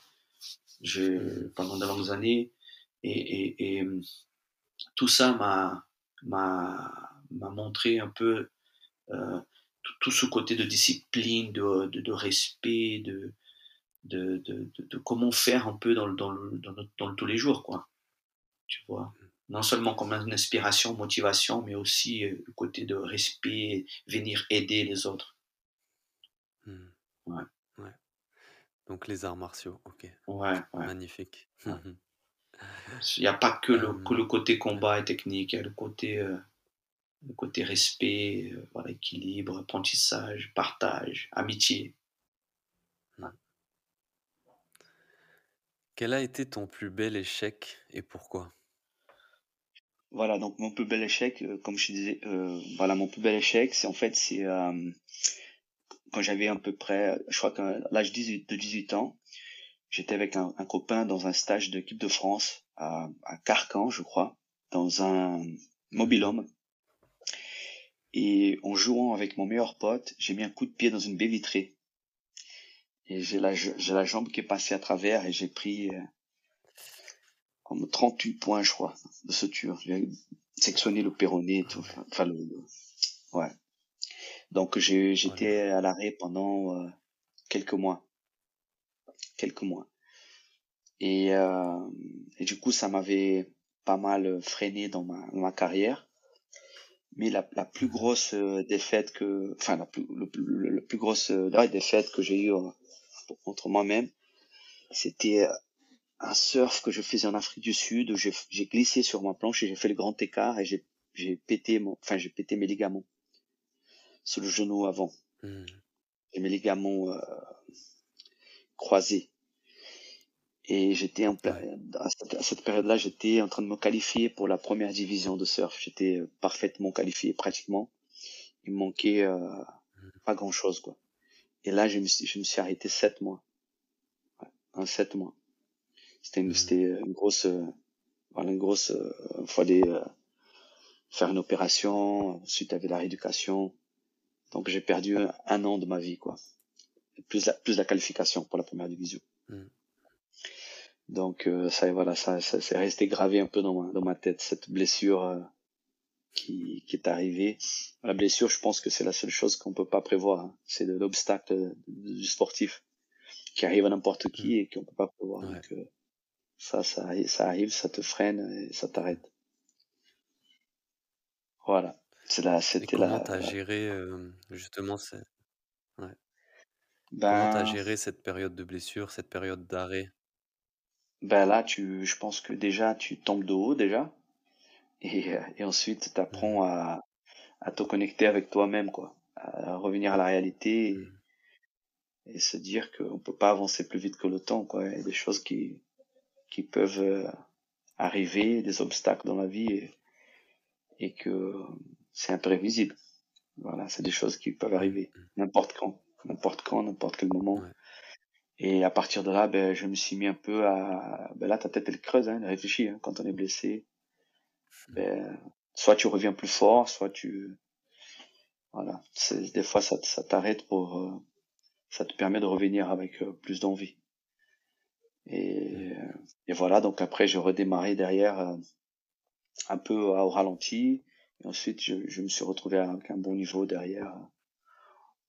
pendant de longues années. Et, et, tout ça m'a montré un peu euh, tout, ce côté de discipline, de, de, respect, de, de, de, comment faire un peu dans dans le, dans le, dans le tous les jours, quoi. Tu vois? Non seulement comme une inspiration, motivation, mais aussi euh, le côté de respect, venir aider les autres. Mmh. Ouais. ouais. Donc les arts martiaux, ok. Ouais, Magnifique. Il n'y a pas que le, que le, côté combat et technique, il y a le côté, euh, le côté respect, euh, voilà, équilibre, apprentissage, partage, amitié. Mmh. Quel a été ton plus bel échec et pourquoi? Voilà, donc mon plus bel échec, euh, comme je disais, euh, voilà, mon plus bel échec, c'est en fait, c'est euh, quand j'avais à peu près, je crois qu'à l'âge de 18 ans, j'étais avec un, copain dans un stage d'équipe de France à, à Carcan, je crois, dans un mobilhome. Et en jouant avec mon meilleur pote, j'ai mis un coup de pied dans une baie vitrée. Et j'ai la, j'ai la jambe qui est passée à travers et j'ai pris, 38 points, je crois, de suture. J'ai sectionné le péroné et tout. Enfin, le, ouais. Donc, j'étais à l'arrêt pendant euh, quelques mois. Quelques mois. Et, euh, et du coup, ça m'avait pas mal freiné dans ma, dans ma carrière. Mais la, la plus grosse euh, défaite que, enfin, la plus, le, le, plus grosse défaite que j'ai eue contre moi-même, c'était un surf que je faisais en Afrique du Sud, j'ai glissé sur ma planche et j'ai fait le grand écart et j'ai pété mon, enfin j'ai pété mes ligaments sur le genou avant mmh. et mes ligaments euh, croisés. Et j'étais en à cette, période-là, j'étais en train de me qualifier pour la première division de surf. J'étais euh, parfaitement qualifié pratiquement. Il me manquait euh, mmh. pas grand-chose quoi. Et là, je me, suis, je me suis arrêté sept mois. Ouais, en sept mois. C'était une, mmh. une grosse, euh, voilà, une grosse, euh, fallait euh, faire une opération, ensuite avait la rééducation. Donc j'ai perdu un, an de ma vie, quoi. Plus la, plus la qualification pour la première division. Mmh. Donc ça, voilà, ça, ça c'est resté gravé un peu dans ma, dans ma tête cette blessure qui, qui est arrivée. La blessure, je pense que c'est la seule chose qu'on peut pas prévoir. Hein. C'est l'obstacle du sportif qui arrive à n'importe qui mmh. et qu'on peut pas prévoir. Donc, ça, ça, ça arrive, ça te freine et ça t'arrête. Voilà. C'est là, c'était là. Comment t'as géré euh, justement cette... ouais. Comment t'as ben géré cette période de blessure, cette période d'arrêt? Ben là, tu, je pense que déjà tu tombes de haut déjà, et, euh, et ensuite t'apprends mmh. à, à te connecter avec toi-même, quoi, à revenir à la réalité et, mmh. et se dire qu'on peut pas avancer plus vite que le temps, quoi. Il y a des choses qui qui peuvent euh, arriver, des obstacles dans la vie et, et que c'est imprévisible. Voilà, c'est des choses qui peuvent arriver n'importe quand, n'importe quand, n'importe quel moment. Et à partir de là, ben, je me suis mis un peu à, ben là, ta tête elle creuse, hein, elle réfléchit, hein, quand on est blessé. Ben, soit tu reviens plus fort, soit tu, voilà, des fois ça, ça t'arrête pour, euh, ça te permet de revenir avec euh, plus d'envie. Et, et voilà, donc après j'ai redémarré derrière euh, un peu au ralenti. Et ensuite je, je me suis retrouvé avec un bon niveau derrière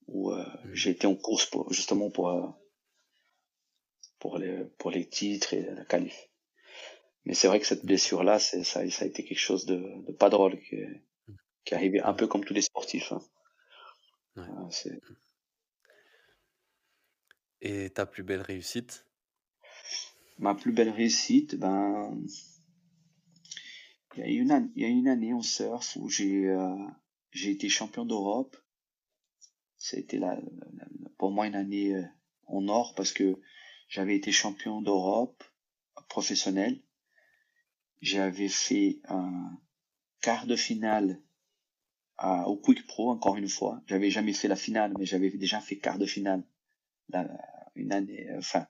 où euh, mmh. j'ai été en course pour, justement pour euh, pour les pour les titres et la qualif. Mais c'est vrai que cette blessure là, c'est ça, ça a été quelque chose de, de pas drôle qui, qui arrivé un peu comme tous les sportifs. Hein. Ouais. Et ta plus belle réussite? Ma plus belle réussite, ben, il y a une, il y a une année en surf où j'ai, euh, j'ai été champion d'Europe. C'était la, pour moi une année euh, en or parce que j'avais été champion d'Europe professionnel. J'avais fait un quart de finale au Quick Pro encore une fois. J'avais jamais fait la finale, mais j'avais déjà fait quart de finale une année, enfin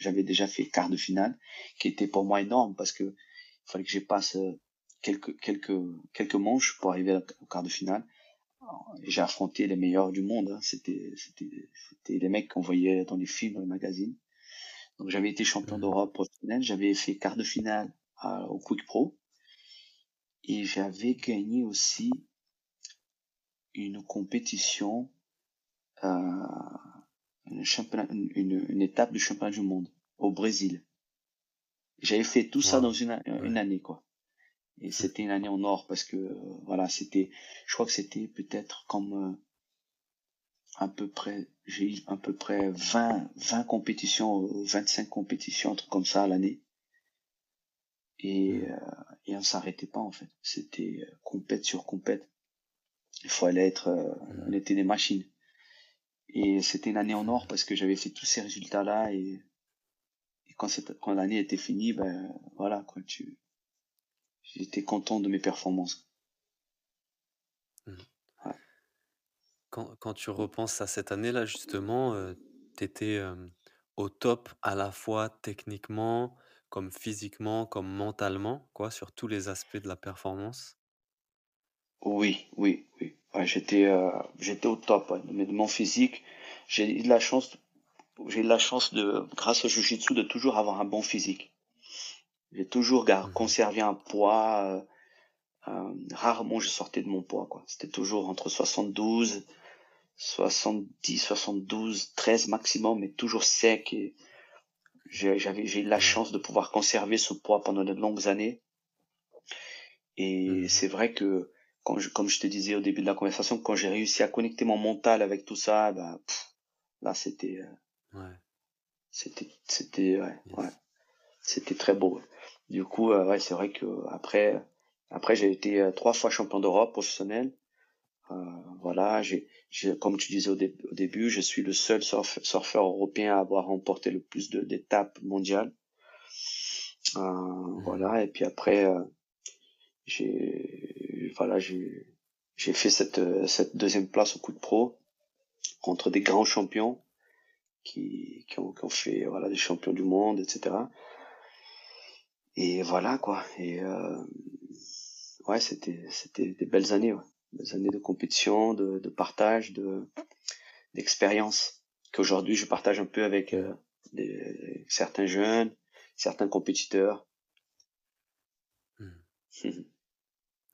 j'avais déjà fait quart de finale, qui était pour moi énorme parce que il fallait que je passe euh, quelques quelques quelques manches pour arriver au quart de finale. j'ai affronté les meilleurs du monde. Hein. C'était, c'était, c'était les mecs qu'on voyait dans les films, dans les magazines. Donc j'avais été champion Mhm. d'Europe professionnel, j'avais fait quart de finale à- au Quick Pro et j'avais gagné aussi une compétition, euh, une, étape du championnat du monde au Brésil. J'avais fait tout ça dans une, a- une Ouais. année quoi. Et c'était une année en or parce que euh, voilà, c'était, je crois que c'était peut-être comme euh, à peu près, j'ai eu à peu près 20, 20 compétitions, euh, 25 compétitions, un truc comme ça à l'année. Et, euh, et on s'arrêtait pas en fait. C'était compète sur compète. Il fallait être, euh, on était des machines. Et c'était une année en or parce que j'avais fait tous ces résultats-là et, et quand, cette- quand l'année était finie, ben voilà quoi, tu, j'étais content de mes performances. Quand, quand tu repenses à cette année-là, justement, tu étais au top à la fois techniquement, comme physiquement, comme mentalement, quoi, sur tous les aspects de la performance? Oui, oui, oui. Ouais, j'étais, euh, j'étais au top, ouais. Mais de mon physique, j'ai eu de la chance, j'ai eu de la chance de, grâce au jujitsu, de toujours avoir un bon physique. J'ai toujours Mhm. conservé un poids, euh, euh, rarement je sortais de mon poids, quoi. C'était toujours entre 72, 70, 72, 13 maximum, mais toujours sec et j'ai- j'avais, j'ai eu la Ouais. chance de pouvoir conserver ce poids pendant de longues années. Et Mhm. c'est vrai que, quand je, comme je te disais au début de la conversation, quand j'ai réussi à connecter mon mental avec tout ça, bah, pff, là, c'était, euh, Ouais. c'était, c'était, ouais, Yes. ouais, c'était très beau. Du coup, euh, ouais, c'est vrai que après, après, j'ai été euh, trois fois champion d'Europe professionnel. Euh, voilà, j'ai, j'ai, comme tu disais au, dé- au début, je suis le seul surf- surfeur européen à avoir remporté le plus de, d'étapes mondiales. Euh, Mhm. voilà, et puis après, euh, j'ai, voilà, j'ai, j'ai fait cette, cette deuxième place au coup de pro contre des grands champions qui, qui ont, qui ont fait, voilà, des champions du monde, etc. Et voilà, quoi. Et, euh, ouais, c'était, c'était des belles années, ouais. Des années de compétition, de, de partage, de, d'expérience qu'aujourd'hui je partage un peu avec euh, des, certains jeunes, certains compétiteurs.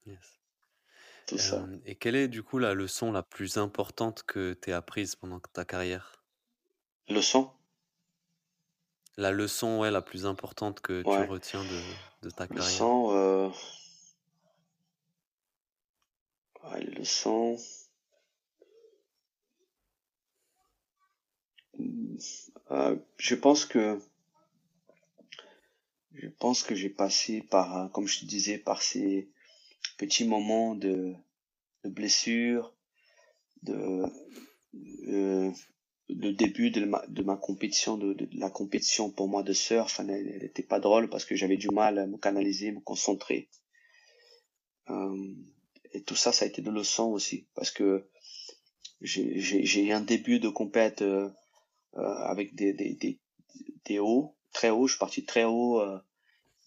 Yes. Tout ça. Euh, et quelle est du coup la leçon la plus importante que tu as apprise pendant ta carrière? Leçon? La leçon, ouais, la plus importante que tu retiens de, de ta carrière? Leçon, euh... ouais, leçons. Hmm, euh, je pense que je pense que j'ai passé par, comme je te disais, par ces petits moments de, de blessure, de euh, début de ma, de ma compétition, de, la compétition pour moi de surf, elle, elle était pas drôle parce que j'avais du mal à me canaliser, me concentrer. Euh, et tout ça, ça a été de leçon aussi parce que j'ai eu un début de compète euh, avec des, des, des, des hauts, très hauts. Je suis parti très haut,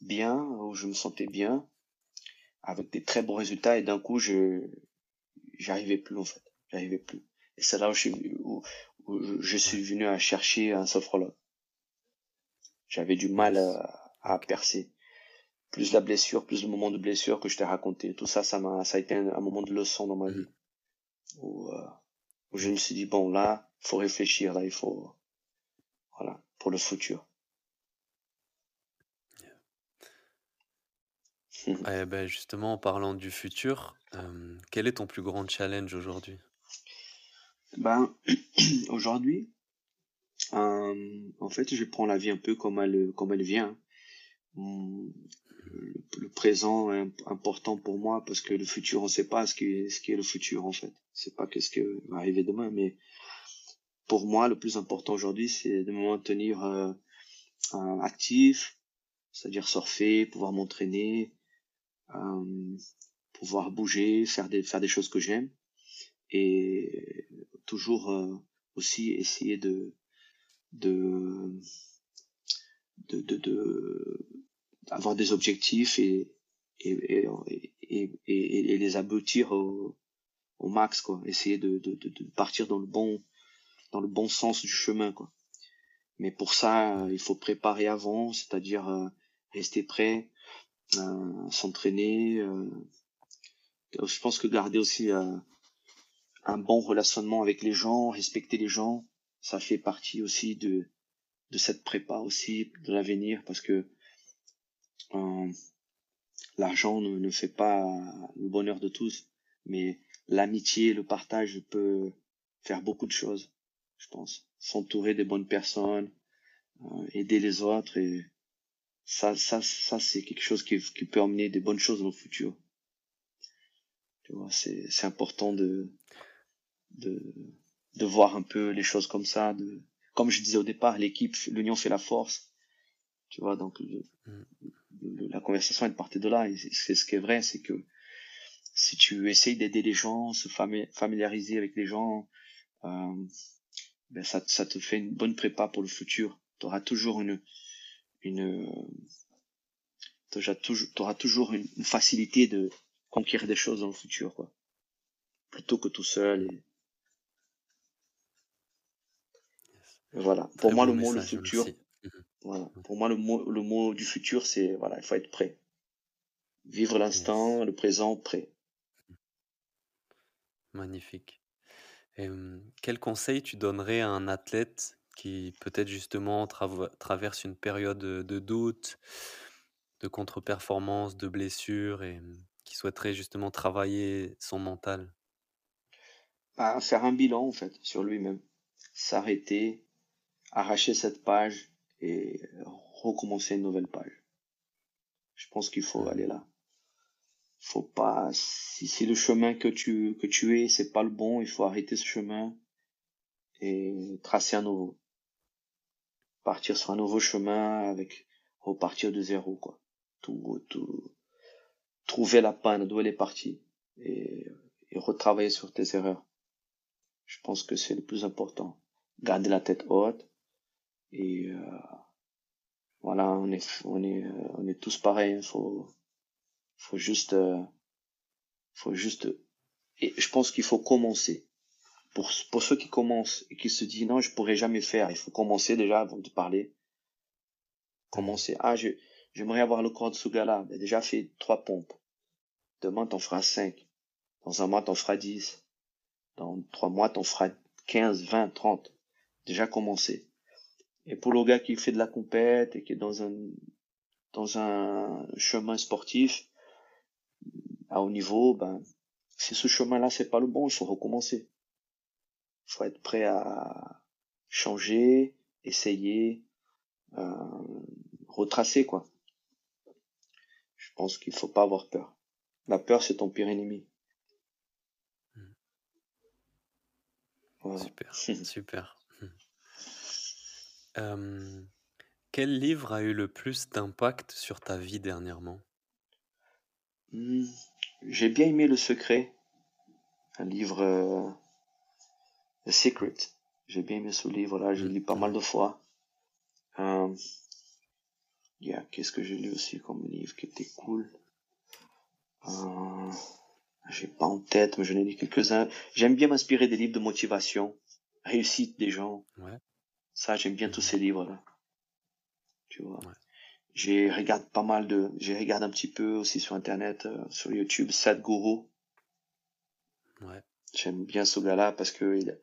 bien, où je me sentais bien, avec des très bons résultats. Et d'un coup, je j'arrivais plus en fait, j'arrivais plus. Et c'est là où je suis, où, où je- suis venu à chercher un sophrologue. J'avais du mal à, à percer. Plus la blessure, plus le moment de blessure que je t'ai raconté. Tout ça, ça m'a, ça a été un, un moment de leçon dans ma Mhm. vie. Où, euh, où je me suis dit, bon, là, faut réfléchir, là, il faut, voilà, pour le futur. Eh ben, justement, en parlant du futur, euh, quel est ton plus grand challenge aujourd'hui? Ben, aujourd'hui, euh, en fait, je prends la vie un peu comme elle, comme elle vient. Hum, Le, le présent est imp- important pour moi parce que le futur, on sait pas ce qui est, ce qui est le futur, en fait. C'est pas qu'est-ce qui va arriver demain, mais pour moi, le plus important aujourd'hui, c'est de me maintenir euh, euh, actif, c'est-à-dire surfer, pouvoir m'entraîner, euh, pouvoir bouger, faire des, faire des choses que j'aime et toujours euh, aussi essayer de de de, de, de avoir des objectifs et et, et, et, et, les aboutir au, au max, quoi. Essayer de, de, de, partir dans le bon, dans le bon sens du chemin, quoi. Mais pour ça, euh, il faut préparer avant, c'est-à-dire euh, rester prêt, euh, s'entraîner. je pense que garder aussi un bon relationnement avec les gens, respecter les gens, ça fait partie aussi de, de cette prépa aussi, de l'avenir, parce que l'argent ne, ne fait pas le bonheur de tous, mais l'amitié, le partage peut faire beaucoup de choses, je pense. S'entourer des bonnes personnes, euh, aider les autres et ça, ça, ça c'est quelque chose qui, qui peut emmener des bonnes choses dans le futur. Tu vois, c'est, c'est important de, de, de voir un peu les choses comme ça. De, comme je disais au départ, l'équipe, l'union fait la force. Tu vois, donc mm. la conversation elle partait de là. Et c'est ce qui est vrai, c'est que si tu essayes d'aider les gens, se familiariser avec les gens, euh, ben ça, ça te fait une bonne prépa pour le futur. Tu auras toujours une, une tu auras toujours une, facilité de conquérir des choses dans le futur, quoi. Plutôt que tout seul. Et... voilà. Pour moi, le mot le futur. Mhm. Voilà. Pour moi, le mot, le mot du futur, c'est voilà, il faut être prêt. Vivre l'instant, le présent, prêt. Magnifique. Et, quel conseil tu donnerais à un athlète qui peut-être justement traverse une période de, doute, de contre-performance, de blessure et qui souhaiterait justement travailler son mental? Bah, Faire un bilan en fait sur lui-même. S'arrêter, arracher cette page et recommencer une nouvelle page. Je pense qu'il faut mmh. aller là faut pas si, si le chemin que tu que tu es c'est pas le bon il faut arrêter ce chemin et tracer un nouveau partir sur un nouveau chemin avec repartir de zéro quoi. Tout tout trouver la panne d'où elle est partie et, et retravailler sur tes erreurs. Je pense que c'est le plus important. Garder la tête haute et euh, voilà on est on est on est tous pareils il faut faut juste, euh, faut juste, et je pense qu'il faut commencer. Pour, pour ceux qui commencent et qui se disent non, je pourrais jamais faire, il faut commencer déjà avant de parler. Commencer. Ah, je, j'aimerais avoir le corps de ce gars-là. Ben, déjà fait trois pompes. Demain, t'en feras cinq. Dans un mois, t'en feras dix. Dans trois mois, t'en feras quinze, vingt, trente. Déjà commencer. Et pour le gars qui fait de la compète et qui est dans un, dans un chemin sportif, à haut niveau, ben, si ce chemin-là c'est pas le bon, il faut recommencer. Il faut être prêt à changer, essayer, euh, retracer quoi. Je pense qu'il faut pas avoir peur. La peur c'est ton pire ennemi. Super, super. Euh, quel livre a eu le plus d'impact sur ta vie dernièrement? Hmm. J'ai bien aimé Le Secret, un livre euh, The Secret. J'ai bien aimé ce livre-là, j'ai lu pas mal de fois. Euh, yeah, qu'est-ce que j'ai lu aussi comme livre qui était cool? Euh, J'ai pas en tête, mais j'en ai lu quelques-uns. J'aime bien m'inspirer des livres de motivation, réussite des gens. Ouais. Ça, j'aime bien tous ces livres-là. Tu vois. Ouais. J'ai regardé pas mal de, j'ai regardé un petit peu aussi sur internet, euh, sur YouTube, Sadhguru. Ouais. J'aime bien ce gars-là parce que il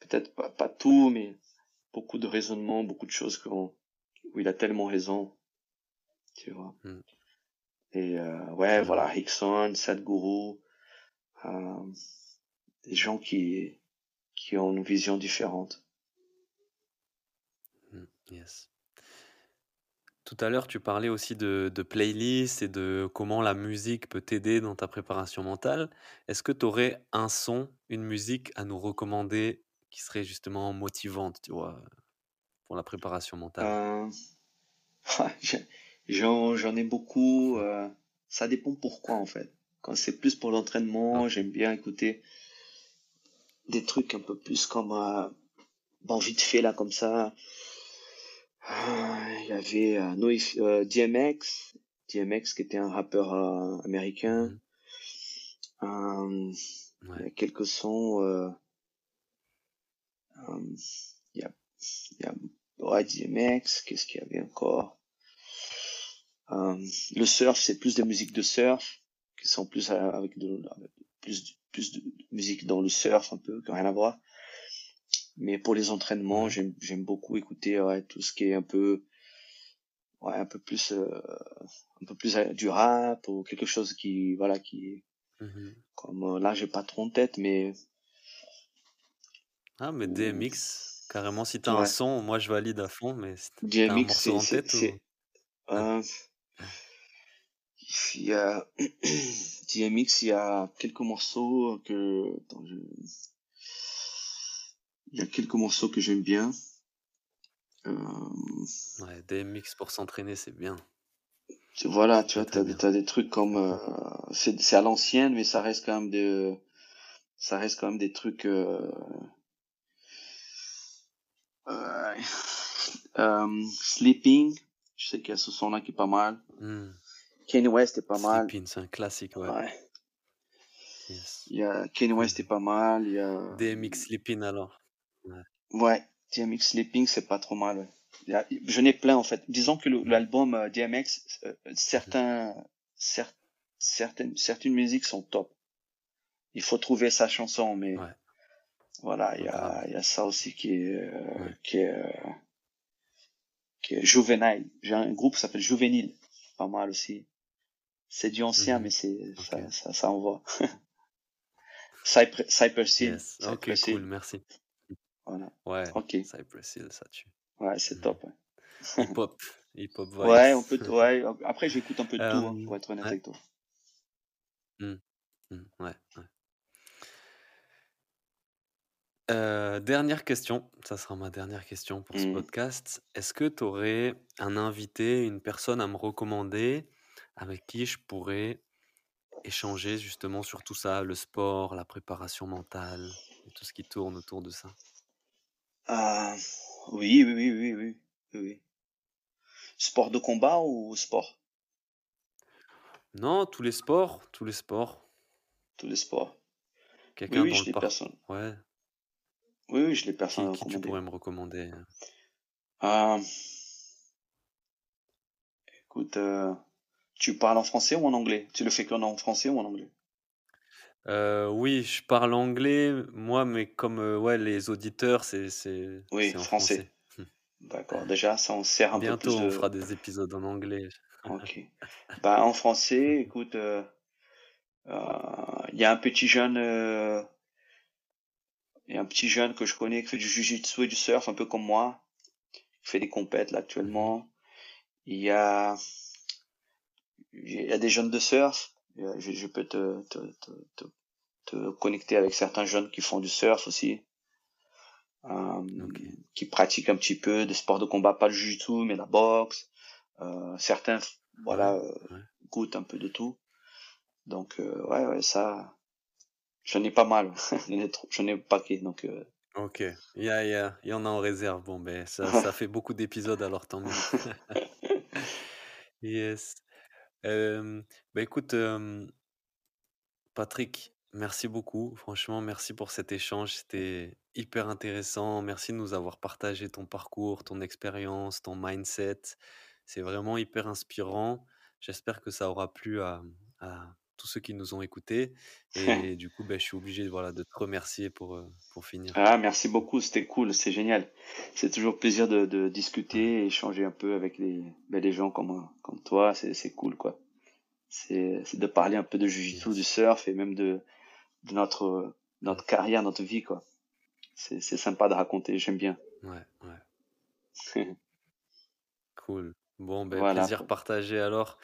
peut-être pas, pas tout, mais beaucoup de raisonnements, beaucoup de choses où il a tellement raison. Tu vois. Mm. Et euh, ouais, voilà, Hickson, Sadhguru, euh, des gens qui qui ont une vision différente. Mm, yes. Tout à l'heure, tu parlais aussi de, de playlists et de comment la musique peut t'aider dans ta préparation mentale. Est-ce que tu aurais un son, une musique à nous recommander qui serait justement motivante, tu vois, pour la préparation mentale? Euh, J'en ai beaucoup. Euh, ça dépend pourquoi, en fait. Quand c'est plus pour l'entraînement, ah. j'aime bien écouter des trucs un peu plus comme... Euh, bon, vite fait, là, comme ça il y avait euh, euh DMX, DMX qui était un rappeur américain. Il y a Ouais. quelques sons. Il y a, il y a ouais, DMX. Qu'est-ce qu'il y avait encore? Euh, Le surf, c'est plus des musiques de surf qui sont plus euh, avec de plus plus de musique dans le surf un peu, qui rien à voir. Mais pour les entraînements, j'aime j'aime beaucoup écouter ouais, tout ce qui est un peu ouais un peu plus euh, un peu plus euh, du rap ou quelque chose qui voilà qui Mhm. comme euh, là j'ai pas trop en tête mais Ah, mais DMX, carrément, si t'as un ouais son, moi je valide à fond, mais si t'as un DMX morceau c'est en c'est tête ou... c'est euh, il y a DMX il y a quelques morceaux que attends, je- il y a quelques morceaux que j'aime bien euh, Ouais, DMX pour s'entraîner, c'est bien. tu- voilà tu vois très t'as bien. t'as des trucs comme euh, c'est c'est à l'ancienne mais ça reste quand même de ça reste quand même des trucs euh, euh, euh, Sleeping je sais qu'il y a ce son là qui est pas mal Hmm. Kanye West est pas mal Sleeping, c'est un classique, ouais. ouais Yes. il y a Kanye West est pas mal il y a DMX Sleeping alors. Ouais. ouais DMX Sleeping c'est pas trop mal ouais. Il y a- je n'ai plein en fait disons que Mhm. l'album euh, DMX euh, certains cer- certaines certaines musiques sont top il faut trouver sa chanson mais Ouais, voilà il y a y a ça aussi qui est euh, Ouais. qui est euh, qui est juvenile j'ai un groupe qui s'appelle Juvenile pas mal aussi c'est du ancien Mhm. mais c'est ça ça ça envoie Cypress Cypress Hill Yes. Ok, cool, merci. voilà Ouais, ok Cypress Hill, ça tue. ouais c'est Mhm. top ouais. Hip-hop, hip-hop Ouais, on peut, ouais. Après, j'écoute un peu de tout, hein, Euh, pour être honnête ouais. avec toi. Hmm, hmm, ouais, ouais. Euh, dernière question, ça sera ma dernière question pour ce Mhm. podcast. Est-ce que tu aurais un invité, une personne à me recommander avec qui je pourrais échanger justement sur tout ça, le sport, la préparation mentale et tout ce qui tourne autour de ça? Ah, oui, oui, oui, oui, oui, oui, oui. Sport de combat ou sport? Non, tous les sports, tous les sports. Tous les sports. Oui, Quelqu'un oui, je le par... personne. Ouais, Oui, oui, je l'ai personne qui, à qui tu pourrais me recommander? Ah, écoute, euh, tu parles en français ou en anglais? Tu le fais qu'en en français ou en anglais? Euh, oui, je parle anglais, moi, mais comme euh, ouais, les auditeurs, c'est Oui, en français. français. D'accord. Déjà, ça, on sert un peu Bientôt, plus on de... fera des épisodes en anglais. Ok. Bah, en français, écoute, euh, euh, il y a un petit jeune, euh, il y a un petit jeune que je connais qui fait du jujitsu et du surf, un peu comme moi, qui fait des compètes là Mhm. actuellement. Il y a, il y a des jeunes de surf. A- Je, je peux te, te, te, te, te connecter avec certains jeunes qui font du surf aussi, euh, qui pratiquent un petit peu de sport de combat, pas le jujitsu, mais la boxe. Euh, certains, voilà, Ouais, euh, ouais. goûtent un peu de tout. Donc, euh, ouais, ouais, ça, j'en ai pas mal. J'en ai un paquet. Donc, euh, Ok, il y, a, il y, en a en réserve. Bon, ben, ça, ça fait beaucoup d'épisodes, alors tant mieux. Yes. Euh, ben, écoute, euh, Patrick, merci beaucoup. Franchement, merci pour cet échange. C'était hyper intéressant. Merci de nous avoir partagé ton parcours, ton expérience, ton mindset. C'est vraiment hyper inspirant. J'espère que ça aura plu à, à tous ceux qui nous ont écoutés. Et du coup, ben, je suis obligé voilà, de te remercier pour, pour finir. ah, merci beaucoup. C'était cool. C'est génial. C'est toujours plaisir de, de discuter et échanger un peu avec les, ben, les gens comme, comme toi. C'est, cool, quoi. C'est, de parler un peu de jujitsu, du surf et même de, de notre, notre carrière, notre vie, quoi. C'est, c'est sympa de raconter. J'aime bien. Ouais, ouais. Cool. Bon, ben, Voilà. plaisir partagé alors.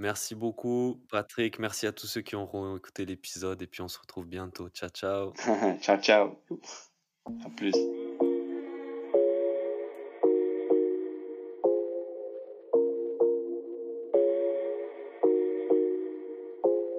Merci beaucoup, Patrick. Merci à tous ceux qui auront écouté l'épisode. Et puis, on se retrouve bientôt. Ciao, ciao. ciao, ciao. À plus.